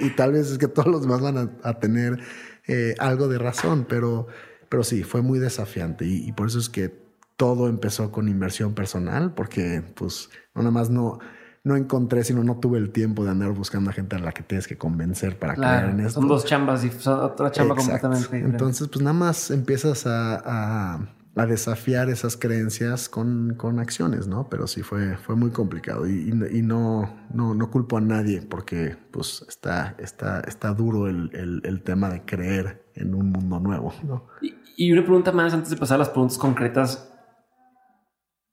y, tal vez es que todos los demás van a, tener eh, algo de razón, pero, pero sí, fue muy desafiante y, por eso es que todo empezó con inversión personal, porque pues no nada más no, no encontré, sino no tuve el tiempo de andar buscando a gente a la que tienes que convencer para creer en esto. Son dos chambas y otra chamba completamente diferente. Entonces, pues nada más empiezas a a desafiar esas creencias con, con, acciones, ¿no? Pero sí fue, fue muy complicado y, y, no, no, no, culpo a nadie porque pues está, está, está duro el, el, el tema de creer en un mundo nuevo, ¿no? Y, y, una pregunta más antes de pasar a las preguntas concretas.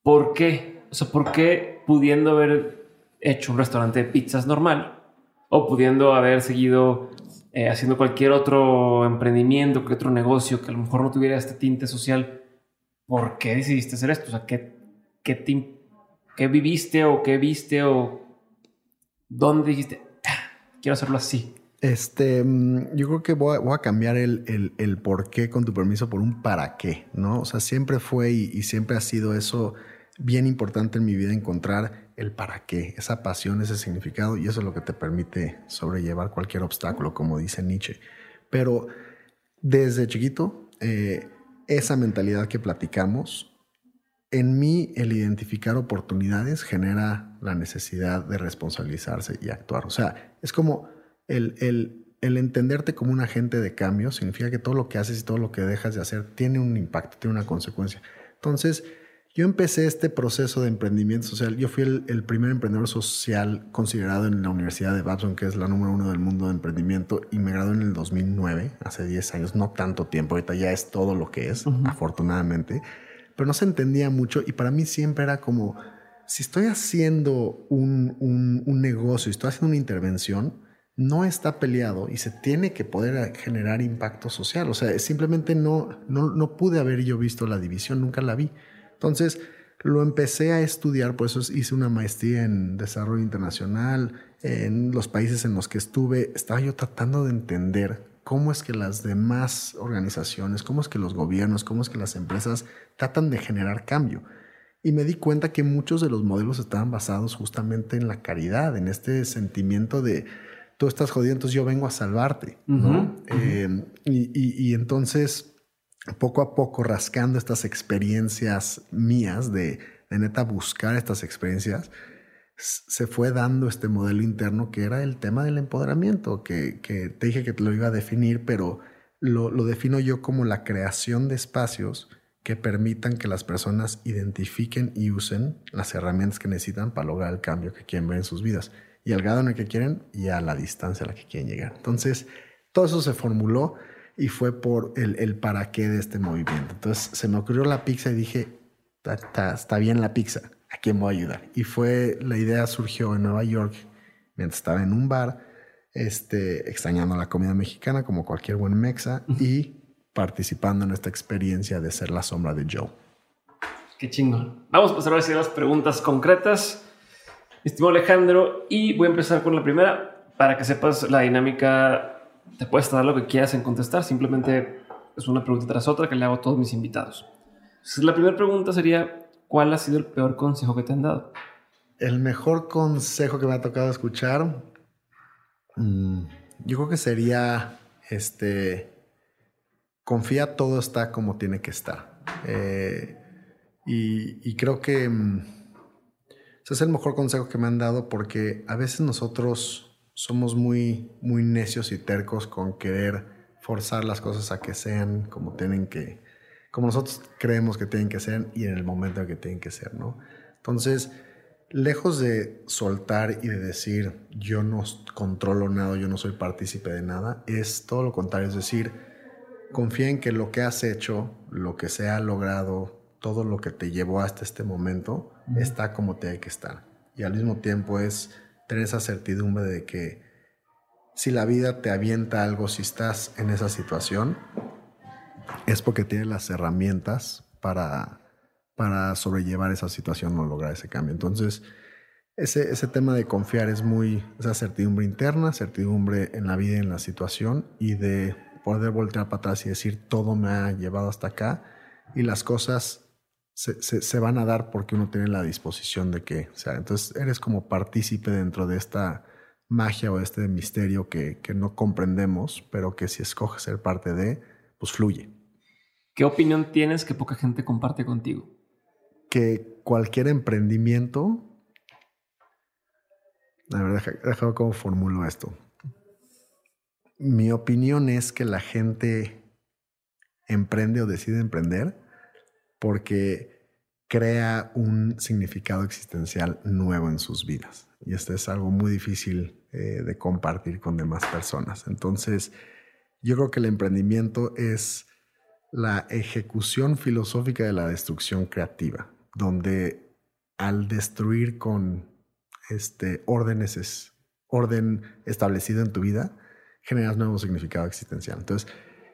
¿Por qué? O sea, ¿por qué pudiendo haber hecho un restaurante de pizzas normal o pudiendo haber seguido eh, haciendo cualquier otro emprendimiento, cualquier otro negocio que a lo mejor no tuviera este tinte social, ¿por qué decidiste hacer esto? O sea, ¿qué, qué, viviste o qué viste o dónde dijiste, ah, quiero hacerlo así? Este, mm, yo creo que voy a, cambiar el, el, por qué con tu permiso por un para qué, ¿no? O sea, siempre fue y, y, siempre ha sido eso bien importante en mi vida, encontrar el para qué, esa pasión, ese significado, y eso es lo que te permite sobrellevar cualquier obstáculo, como dice Nietzsche. Pero desde chiquito, eh, esa mentalidad que platicamos, en mí el identificar oportunidades genera la necesidad de responsabilizarse y actuar. O sea, es como el, el, entenderte como un agente de cambio significa que todo lo que haces y todo lo que dejas de hacer tiene un impacto, tiene una consecuencia. Entonces, yo empecé este proceso de emprendimiento social. Yo fui el, primer emprendedor social considerado en la Universidad de Babson, que es la número uno del mundo de emprendimiento, y me gradué en el 2009, hace 10 años, no tanto tiempo, ahorita ya es todo lo que es, afortunadamente, pero no se entendía mucho y para mí siempre era como, si estoy haciendo un, un, un negocio, estoy haciendo una intervención, no está peleado y se tiene que poder generar impacto social. O sea, simplemente no, no, no pude haber yo visto la división, nunca la vi. Entonces, lo empecé a estudiar, por eso hice una maestría en desarrollo internacional, en los países en los que estuve, estaba yo tratando de entender cómo es que las demás organizaciones, cómo es que los gobiernos, cómo es que las empresas tratan de generar cambio. Y me di cuenta que muchos de los modelos estaban basados justamente en la caridad, en este sentimiento de tú estás jodido, entonces yo vengo a salvarte. Eh, y, y entonces poco a poco rascando estas experiencias mías de, neta buscar estas experiencias, se fue dando este modelo interno que era el tema del empoderamiento, que, te dije que te lo iba a definir, pero lo, lo, defino yo como la creación de espacios que permitan que las personas identifiquen y usen las herramientas que necesitan para lograr el cambio que quieren ver en sus vidas, y al grado en el que quieren y a la distancia a la que quieren llegar. Entonces, todo eso se formuló y fue por el, el, para qué de este movimiento. Entonces se me ocurrió la pizza y dije, está, bien la pizza, ¿a quién voy a ayudar? Y fue, la idea surgió en Nueva York, mientras estaba en un bar, este, extrañando la comida mexicana como cualquier buen mexa y participando en esta experiencia de ser la sombra de Joe. Qué chingón. Vamos a pasar a las preguntas concretas, estimado Alejandro, y voy a empezar con la primera para que sepas la dinámica te puedes dar lo que quieras en contestar, simplemente es una pregunta tras otra que le hago a todos mis invitados. la primera pregunta sería, ¿cuál ha sido el peor consejo que te han dado? El mejor consejo que me ha tocado escuchar, mm, yo creo que sería, este, confía todo está como tiene que estar. Eh, y, creo que mm, ese es el mejor consejo que me han dado porque a veces nosotros somos muy, muy necios y tercos con querer forzar las cosas a que sean como tienen que, como nosotros creemos que tienen que ser y en el momento en que tienen que ser, ¿no? Entonces, lejos de soltar y de decir yo no controlo nada, yo no soy partícipe de nada, es todo lo contrario, es decir, confía en que lo que has hecho, lo que se ha logrado, todo lo que te llevó hasta este momento, está como tiene que estar. Y al mismo tiempo es tener esa certidumbre de que si la vida te avienta algo, si estás en esa situación, es porque tienes las herramientas para para sobrellevar esa situación o lograr ese cambio. Entonces, ese, ese tema de confiar es muy, esa certidumbre interna, certidumbre en la vida y en la situación y de poder voltear para atrás y decir todo me ha llevado hasta acá y las cosas se, se, van a dar porque uno tiene la disposición de que, o sea, entonces eres como partícipe dentro de esta magia o este misterio que, que no comprendemos, pero que si escoges ser parte de, pues fluye. ¿Qué opinión tienes que poca gente comparte contigo? que cualquier emprendimiento. A ver, déjame cómo formulo esto. Mi opinión es que la gente emprende o decide emprender porque crea un significado existencial nuevo en sus vidas. Y esto es algo muy difícil eh, de compartir con demás personas. Entonces, yo creo que el emprendimiento es la ejecución filosófica de la destrucción creativa donde al destruir con este órdenes es orden establecido en tu vida, generas nuevo significado existencial. Entonces,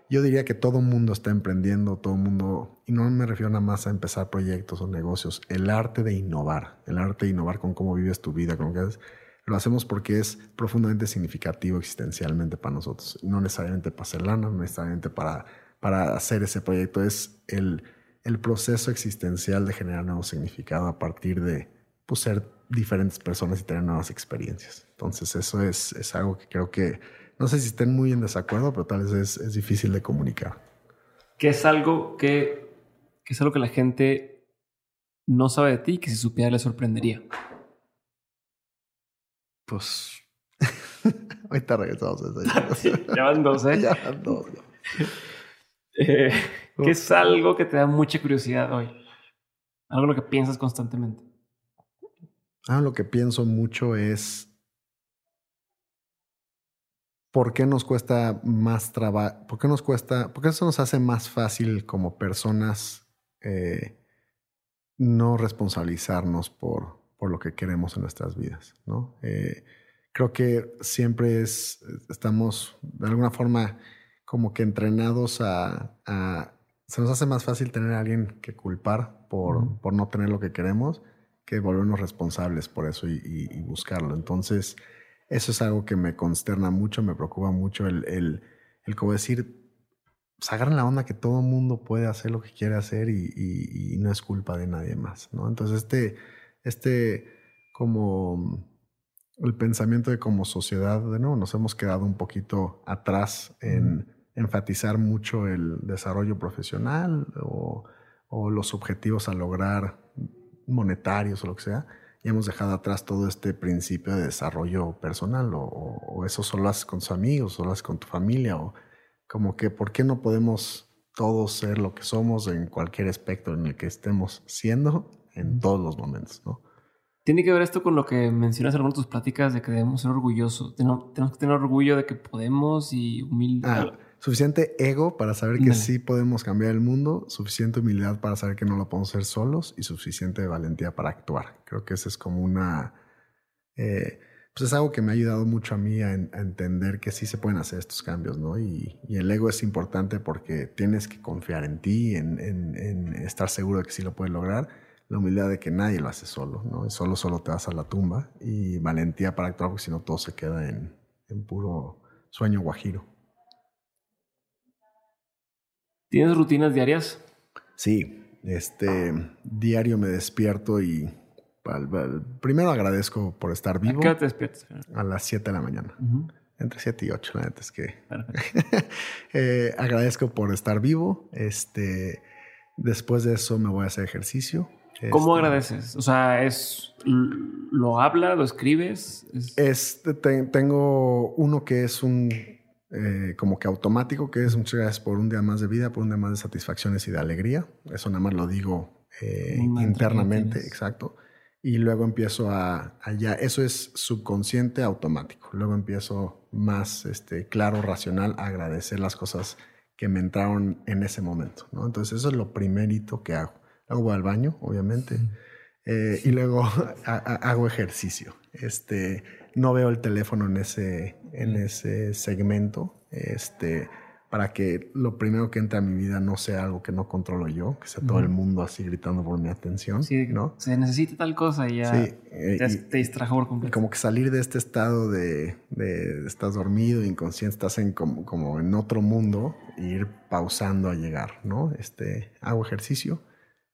yo diría que todo mundo está emprendiendo, todo mundo, y no me refiero nada más a empezar proyectos o negocios, el arte de innovar, el arte de innovar con cómo vives tu vida, con lo que haces, lo hacemos porque es profundamente significativo existencialmente para nosotros, no necesariamente para hacer lana, no necesariamente para, para hacer ese proyecto, es el el proceso existencial de generar nuevo significado a partir de pues, ser diferentes personas y tener nuevas experiencias. Entonces eso es, es algo que creo que, no sé si estén muy en desacuerdo, pero tal vez es, es difícil de comunicar. ¿Qué es algo que, que es algo que la gente no sabe de ti y que si supiera le sorprendería? Pues ahorita regresamos a eso. sí, ya van dos, ¿eh? Ya van dos. eh, ¿Qué es algo que te da mucha curiosidad hoy? Algo lo que piensas constantemente. Ah, lo que pienso mucho es por qué nos cuesta más trabajo, por qué nos cuesta, por qué eso nos hace más fácil como personas eh, no responsabilizarnos por, por lo que queremos en nuestras vidas, ¿no? Eh, creo que siempre es, estamos de alguna forma como que entrenados a, se nos hace más fácil tener a alguien que culpar por, por no tener lo que queremos que volvernos responsables por eso y, buscarlo. Entonces, eso es algo que me consterna mucho, me preocupa mucho el, el, el como decir, pues la onda que todo mundo puede hacer lo que quiere hacer y, y, no es culpa de nadie más, ¿no? Entonces, este, este como el pensamiento de como sociedad, de nuevo, nos hemos quedado un poquito atrás en enfatizar mucho el desarrollo profesional o, los objetivos a lograr monetarios o lo que sea, y hemos dejado atrás todo este principio de desarrollo personal o, eso solo haces con tus amigos, solo haces con tu familia o como que por qué no podemos todos ser lo que somos en cualquier aspecto en el que estemos siendo en todos los momentos, ¿no? Tiene que ver esto con lo que mencionas en algunas de tus pláticas de que debemos ser orgullosos. Tenemos, que tener orgullo de que podemos y humildad. Ah, Suficiente ego para saber que sí podemos cambiar el mundo, suficiente humildad para saber que no lo podemos hacer solos y suficiente valentía para actuar. Creo que eso es como una... Eh, pues es algo que me ha ayudado mucho a mí a, entender que sí se pueden hacer estos cambios, ¿no? Y, el ego es importante porque tienes que confiar en ti, en, en, estar seguro de que sí lo puedes lograr. La humildad de que nadie lo hace solo, ¿no? Solo, solo te vas a la tumba. Y valentía para actuar porque si no todo se queda en, en puro sueño guajiro. ¿Tienes rutinas diarias? Sí, este diario me despierto y primero agradezco por estar vivo. ¿A qué te despiertas? A las 7 de la mañana. Entre 7 y 8, la neta es que. eh, agradezco por estar vivo. Este, después de eso me voy a hacer ejercicio. ¿Cómo Este, agradeces? O sea, es lo habla, lo escribes. Es- Este, te- tengo uno que es un eh, como que automático, que es muchas gracias por un día más de vida, por un día más de satisfacciones y de alegría. Eso nada más lo digo eh, internamente, exacto. Y luego empiezo a, a ya, eso es subconsciente automático. Luego empiezo más este, claro, racional, a agradecer las cosas que me entraron en ese momento. ¿no? Entonces eso es lo primerito que hago. Luego voy al baño, obviamente. Eh, y luego ha- ha- hago ejercicio. Este, no veo el teléfono en ese, en ese segmento. Este, para que lo primero que entre a mi vida no sea algo que no controlo yo, que sea todo el mundo así gritando por mi atención. Sí, ¿no? se necesita tal cosa y ya Sí, eh, te, y- te distrajo por completo. como que salir de este estado de, de estás dormido, inconsciente, estás en como, como en otro mundo e ir pausando a llegar, ¿no? Este, hago ejercicio,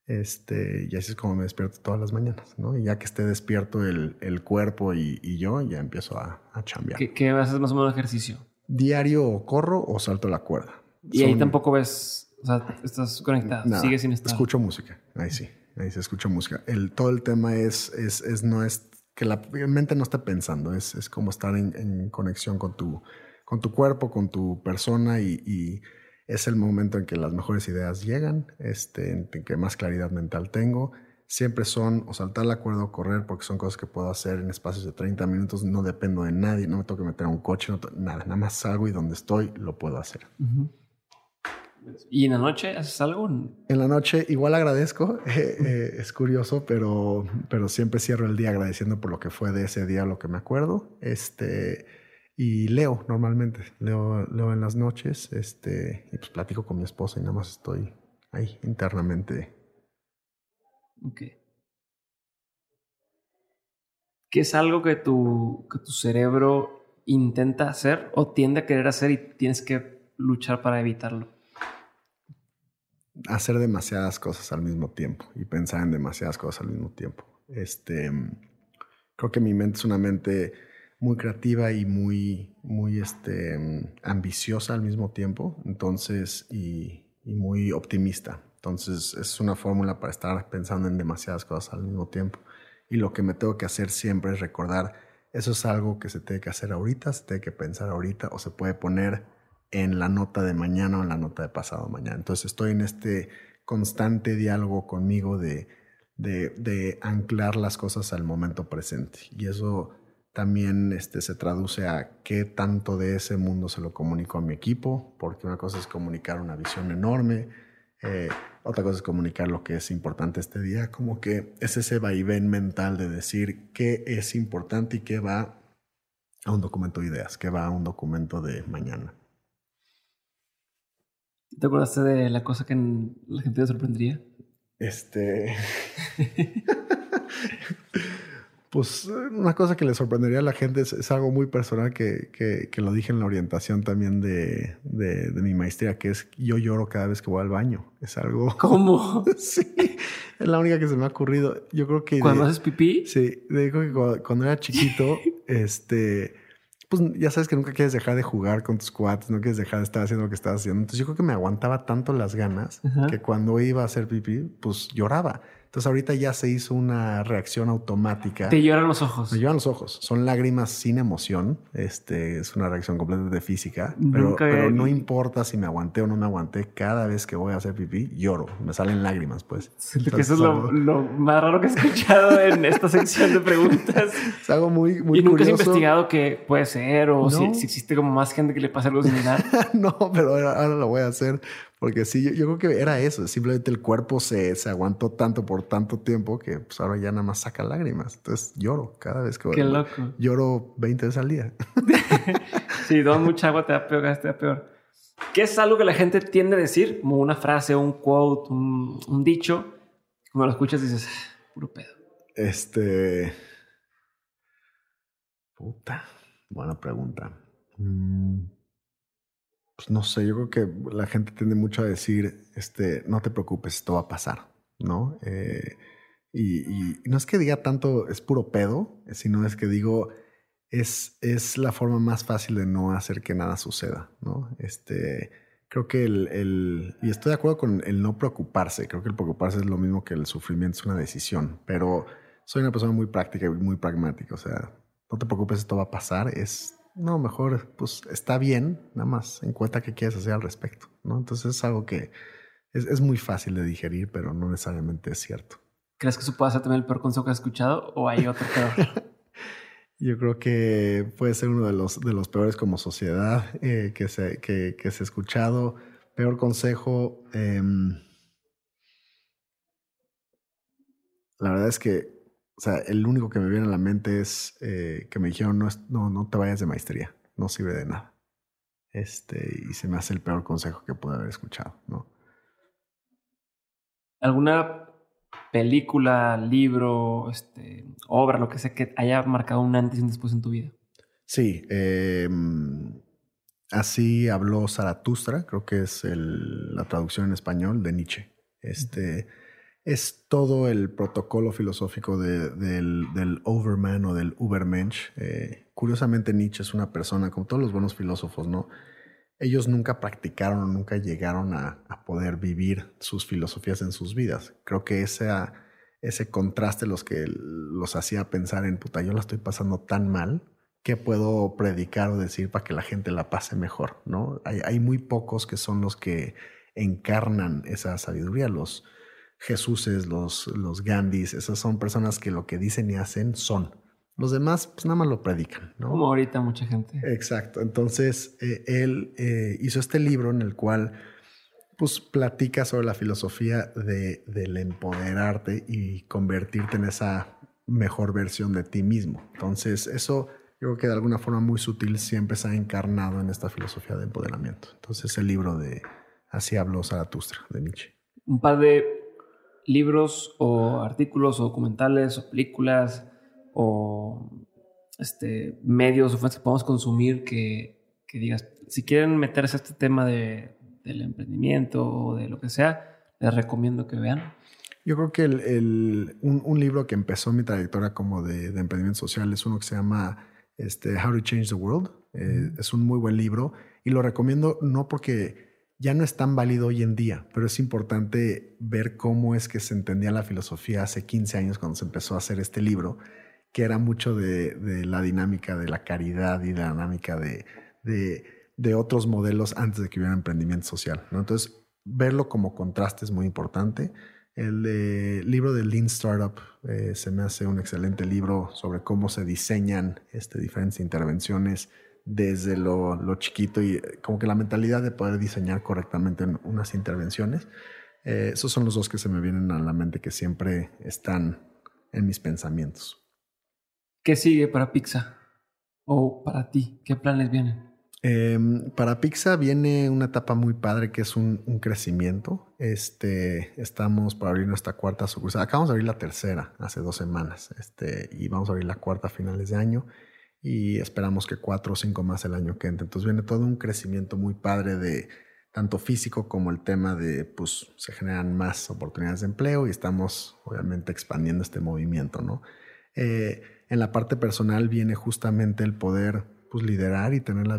este, y así es como me despierto todas las mañanas, ¿no? Y ya que esté despierto el, el cuerpo y, y yo, ya empiezo a, a chambear. ¿Qué, qué haces más o menos ejercicio? Diario o corro o salto la cuerda. Y ahí Son- tampoco ves, o sea, estás conectado, Nada, sigues sin estar. Escucho música, ahí sí, ahí se escucha música. El, todo el tema es, es, es no es que la mente no está pensando, es, es como estar en, en conexión con tu, con tu cuerpo, con tu persona y, y es el momento en que las mejores ideas llegan, este, en, que más claridad mental tengo. Siempre son o saltar la cuerda o correr porque son cosas que puedo hacer en espacios de 30 minutos, no dependo de nadie, no me tengo que meter a un coche, no nada, nada más salgo y donde estoy lo puedo hacer. ¿Y en la noche haces algo? En la noche igual agradezco, eh, eh, es curioso, pero, pero siempre cierro el día agradeciendo por lo que fue de ese día, lo que me acuerdo. Este, y leo normalmente, leo, leo en las noches, este, y pues platico con mi esposa y nada más estoy ahí internamente. Ok. ¿Qué es algo que tu, que tu cerebro intenta hacer o tiende a querer hacer y tienes que luchar para evitarlo? Hacer demasiadas cosas al mismo tiempo y pensar en demasiadas cosas al mismo tiempo. Este, creo que mi mente es una mente muy creativa y muy, muy este, mm, ambiciosa al mismo tiempo, entonces, y, y muy optimista. Entonces, es una fórmula para estar pensando en demasiadas cosas al mismo tiempo. Y lo que me tengo que hacer siempre es recordar, eso es algo que se tiene que hacer ahorita, se tiene que pensar ahorita o se puede poner en la nota de mañana o en la nota de pasado mañana. Entonces, estoy en este constante diálogo conmigo de, de, de anclar las cosas al momento presente. Y eso también este, se traduce a qué tanto de ese mundo se lo comunico a mi equipo, porque una cosa es comunicar una visión enorme, eh, otra cosa es comunicar lo que es importante este día, como que es ese vaivén mental de decir qué es importante y qué va a un documento de ideas, qué va a un documento de mañana. ¿Te acordaste de la cosa que la gente te sorprendería? Este. pues una cosa que le sorprendería a la gente es, es algo muy personal que, que, que, lo dije en la orientación también de, de, de, mi maestría, que es yo lloro cada vez que voy al baño. Es algo. ¿Cómo? sí, es la única que se me ha ocurrido. Yo creo que. ¿Cuando de, haces pipí? Sí, digo que cuando, cuando era chiquito, este pues ya sabes que nunca quieres dejar de jugar con tus cuates, no quieres dejar de estar haciendo lo que estás haciendo. Entonces yo creo que me aguantaba tanto las ganas Ajá. que cuando iba a hacer pipí, pues lloraba. Entonces ahorita ya se hizo una reacción automática. Te lloran los ojos. Me lloran los ojos. Son lágrimas sin emoción. Este es una reacción completamente física. Pero, Nunca pero he- no importa si me aguanté o no me aguanté. Cada vez que voy a hacer pipí, lloro. Me salen lágrimas, pues. Siento que eso es lo, lo más raro que he escuchado en esta sección de preguntas. Es algo muy, muy y nunca has investigado qué puede ser o si, No. si existe como más gente que le pasa algo similar. no, pero ahora, ahora lo voy a hacer porque sí, yo, yo, creo que era eso. Simplemente el cuerpo se, se, aguantó tanto por tanto tiempo que pues ahora ya nada más saca lágrimas. Entonces lloro cada vez que Qué loco. Lloro 20 veces al día. sí, tomas mucha agua te da peor, te da peor. ¿Qué es algo que la gente tiende a decir? Como una frase, un quote, un, un dicho. Como lo escuchas dices, "Ah, puro pedo. Este. Puta. Buena pregunta. Mm, pues no sé, yo creo que la gente tiende mucho a decir, este, no te preocupes, esto va a pasar, ¿no? Eh, y, no es que diga tanto, es puro pedo, sino es que digo, es, es la forma más fácil de no hacer que nada suceda, ¿no? Este, creo que el, y estoy de acuerdo con el no preocuparse, creo que el preocuparse es lo mismo que el sufrimiento, es una decisión, pero soy una persona muy práctica y muy pragmática, o sea, no te preocupes, esto va a pasar, es, no, mejor, pues está bien, nada más en cuenta qué quieres hacer al respecto, ¿no? Entonces es algo que es, es muy fácil de digerir, pero no necesariamente es cierto. ¿Crees que eso puede ser también el peor consejo que has escuchado o hay otro peor? Yo creo que puede ser uno de los, de los peores como sociedad eh, que, se, que, que se ha escuchado. Peor consejo. Em, la verdad es que, o sea, el único que me viene a la mente es eh, que me dijeron, no, no, no te vayas de maestría, no sirve de nada. Este, y se me hace el peor consejo que pude haber escuchado, ¿no? ¿Alguna película, libro, este, obra, lo que sea que haya marcado un antes y un después en tu vida? Sí, em, así habló Zaratustra, creo que es la traducción en español de Nietzsche. Este es todo el protocolo filosófico del, Overman o del Ubermensch. Eh, curiosamente, Nietzsche es una persona, como todos los buenos filósofos, ¿no? ellos nunca practicaron, nunca llegaron a, poder vivir sus filosofías en sus vidas. Creo que ese, ese contraste los que los hacía pensar en, puta, yo la estoy pasando tan mal, ¿qué puedo predicar o decir para que la gente la pase mejor? ¿no? Hay, hay muy pocos que son los que encarnan esa sabiduría, los Jesuses, los, los Gandhis, esas son personas que lo que dicen y hacen son. Los demás, pues nada más lo predican, ¿no? Como ahorita mucha gente. Exacto. Entonces, eh, él eh, hizo este libro en el cual, pues, platica sobre la filosofía de, del empoderarte y convertirte en esa mejor versión de ti mismo. Entonces, eso yo creo que de alguna forma muy sutil siempre se ha encarnado en esta filosofía de empoderamiento. Entonces, el libro de Así habló Zaratustra, de Nietzsche. Un par de libros o artículos o documentales o películas o este, medios o fuentes que podamos consumir que, que, digas, si quieren meterse a este tema de, del emprendimiento o de lo que sea, les recomiendo que vean. Yo creo que el, el, un, un, libro que empezó mi trayectoria como de, de, emprendimiento social es uno que se llama este, How to Change the World. Eh, es un muy buen libro y lo recomiendo no porque ya no es tan válido hoy en día, pero es importante ver cómo es que se entendía la filosofía hace 15 años cuando se empezó a hacer este libro que era mucho de, la dinámica de la caridad y la dinámica de, otros modelos antes de que hubiera emprendimiento social. Entonces, verlo como contraste es muy importante. El libro de Lean Startup eh, se me hace un excelente libro sobre cómo se diseñan este, diferentes intervenciones desde lo, lo, chiquito y como que la mentalidad de poder diseñar correctamente unas intervenciones. Eh, esos son los dos que se me vienen a la mente que siempre están en mis pensamientos. ¿Qué sigue para Pizza? ¿O para ti? ¿Qué planes vienen? Em, para Pizza viene una etapa muy padre que es un, crecimiento. Este, estamos para abrir nuestra cuarta sucursal. Acabamos de abrir la tercera hace dos semanas este, y vamos a abrir la cuarta a finales de año y esperamos que cuatro o cinco más el año que entra. Entonces viene todo un crecimiento muy padre de tanto físico como el tema de, pues se generan más oportunidades de empleo y estamos obviamente expandiendo este movimiento, ¿no? Eh, en la parte personal viene justamente el poder pues, liderar y tener la,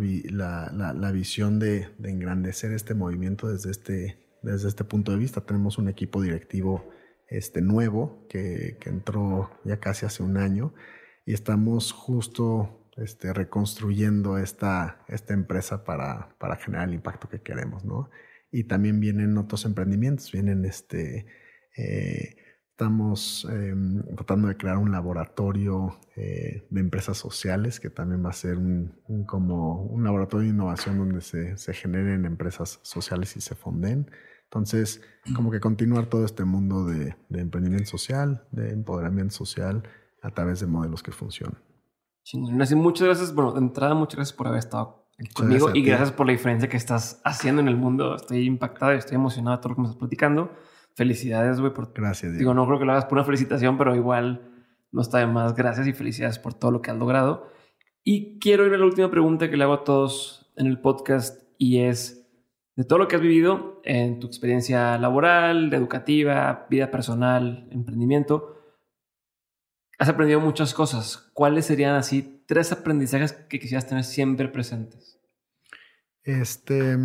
la, visión de, engrandecer este movimiento desde este, desde este punto de vista. Tenemos un equipo directivo este, nuevo que, que entró ya casi hace un año y estamos justo este, reconstruyendo esta, esta empresa para, para, generar el impacto que queremos, ¿no? Y también vienen otros emprendimientos, vienen este, eh, Estamos em, tratando de crear un laboratorio eh, de empresas sociales que también va a ser un, como un laboratorio de innovación donde se, se, generen empresas sociales y se fonden. Entonces, como que continuar todo este mundo de, de emprendimiento social, de empoderamiento social a través de modelos que funcionan. Muchas gracias, bueno, de entrada, muchas gracias por haber estado conmigo y gracias por la diferencia que estás haciendo en el mundo. Estoy impactado y estoy emocionado de todo lo que me estás platicando felicidades, güey. Por, gracias. Digo, no creo que lo hagas por una felicitación, pero igual no está de más. Gracias y felicidades por todo lo que has logrado. Y quiero ir a la última pregunta que le hago a todos en el podcast y es de todo lo que has vivido en tu experiencia laboral, educativa, vida personal, emprendimiento. Has aprendido muchas cosas. ¿Cuáles serían así tres aprendizajes que quisieras tener siempre presentes? Este,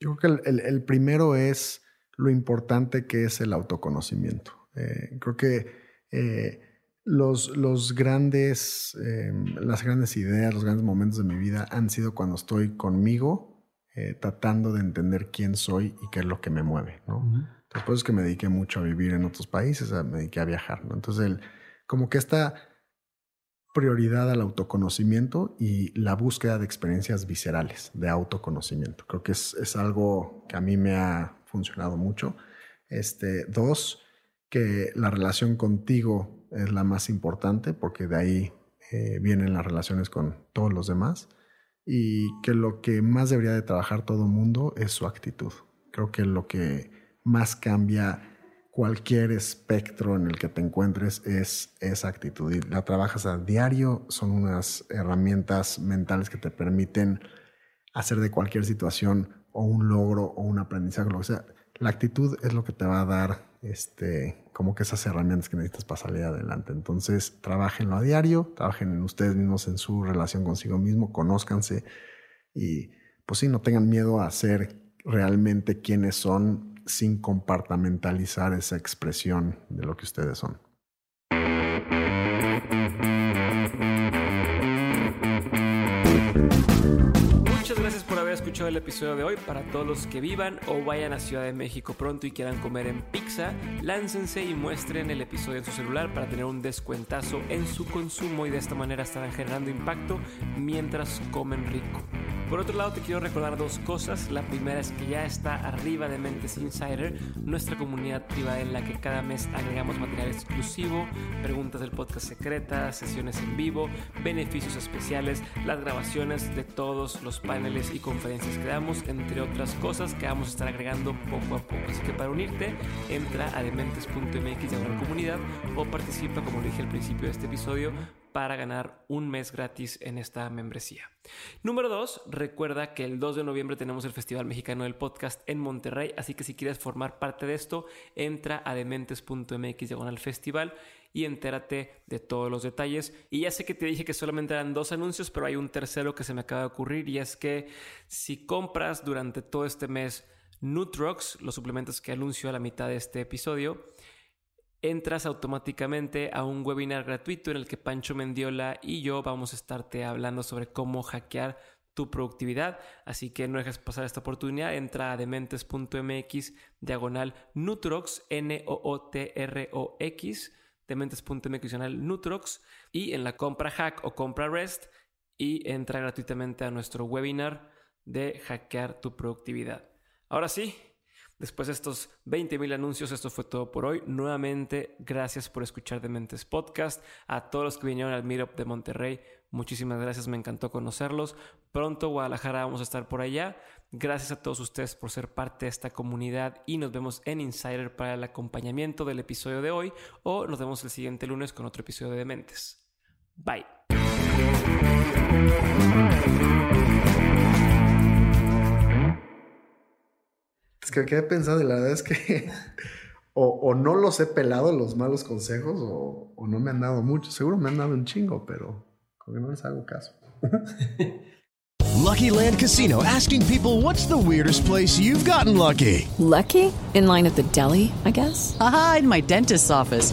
Yo creo que el, primero es lo importante que es el autoconocimiento. Eh, creo que eh, los, los grandes, em, las grandes ideas, los grandes momentos de mi vida han sido cuando estoy conmigo, eh, tratando de entender quién soy y qué es lo que me mueve. ¿no? Después es que me dediqué mucho a vivir en otros países, me dediqué a viajar. ¿no? Entonces, el, como que esta prioridad al autoconocimiento y la búsqueda de experiencias viscerales de autoconocimiento. Creo que es, es algo que a mí me ha funcionado mucho. Este, dos, que la relación contigo es la más importante porque de ahí eh, vienen las relaciones con todos los demás y que lo que más debería de trabajar todo mundo es su actitud. Creo que lo que más cambia cualquier espectro en el que te encuentres es esa actitud. Y la trabajas a diario, son unas herramientas mentales que te permiten hacer de cualquier situación o un logro o un aprendizaje, lo sea. La actitud es lo que te va a dar este, como que esas herramientas que necesitas para salir adelante. Entonces, trabajenlo a diario, trabajen en ustedes mismos, en su relación consigo mismo, conózcanse y pues sí, no tengan miedo a ser realmente quienes son sin compartamentalizar esa expresión de lo que ustedes son. Muchas gracias por haber escuchado el episodio de hoy. Para todos los que vivan o vayan a Ciudad de México pronto y quieran comer en pizza, láncense y muestren el episodio en su celular para tener un descuentazo en su consumo y de esta manera estarán generando impacto mientras comen rico. Por otro lado, te quiero recordar dos cosas. La primera es que ya está arriba de Mentes Insider, nuestra comunidad privada en la que cada mes agregamos material exclusivo, preguntas del podcast secretas, sesiones en vivo, beneficios especiales, las grabaciones de todos los paneles y conferencias que damos, entre otras cosas que vamos a estar agregando poco a poco. Así que para unirte, entra a dementes.mx de comunidad o participa, como dije al principio de este episodio, para ganar un mes gratis en esta membresía. Número dos, recuerda que el 2 de noviembre tenemos el Festival Mexicano del Podcast en Monterrey, así que si quieres formar parte de esto, entra a dementes.mx diagonal festival y entérate de todos los detalles. Y ya sé que te dije que solamente eran dos anuncios, pero hay un tercero que se me acaba de ocurrir y es que si compras durante todo este mes Nutrox, los suplementos que anuncio a la mitad de este episodio, entras automáticamente a un webinar gratuito en el que Pancho Mendiola y yo vamos a estarte hablando sobre cómo hackear tu productividad. Así que no dejes pasar esta oportunidad. Entra a dementes.mx diagonal Nutrox, N-O-O-T-R-O-X, dementes.mx diagonal Nutrox y en la compra hack o compra rest y entra gratuitamente a nuestro webinar de hackear tu productividad. Ahora sí, Después de estos 20 anuncios, esto fue todo por hoy. Nuevamente, gracias por escuchar Dementes Podcast. A todos los que vinieron al Meetup de Monterrey, muchísimas gracias, me encantó conocerlos. Pronto, Guadalajara, vamos a estar por allá. Gracias a todos ustedes por ser parte de esta comunidad y nos vemos en Insider para el acompañamiento del episodio de hoy o nos vemos el siguiente lunes con otro episodio de Dementes. Bye. Es que quedé pensando y la verdad es que o, no los he pelado los malos consejos o, no me han dado mucho. Seguro me han dado un chingo, pero como que no les hago caso. Lucky Land Casino asking people what's the weirdest place you've gotten lucky. Lucky? In line at the deli, I guess. Aha, in my dentist's office.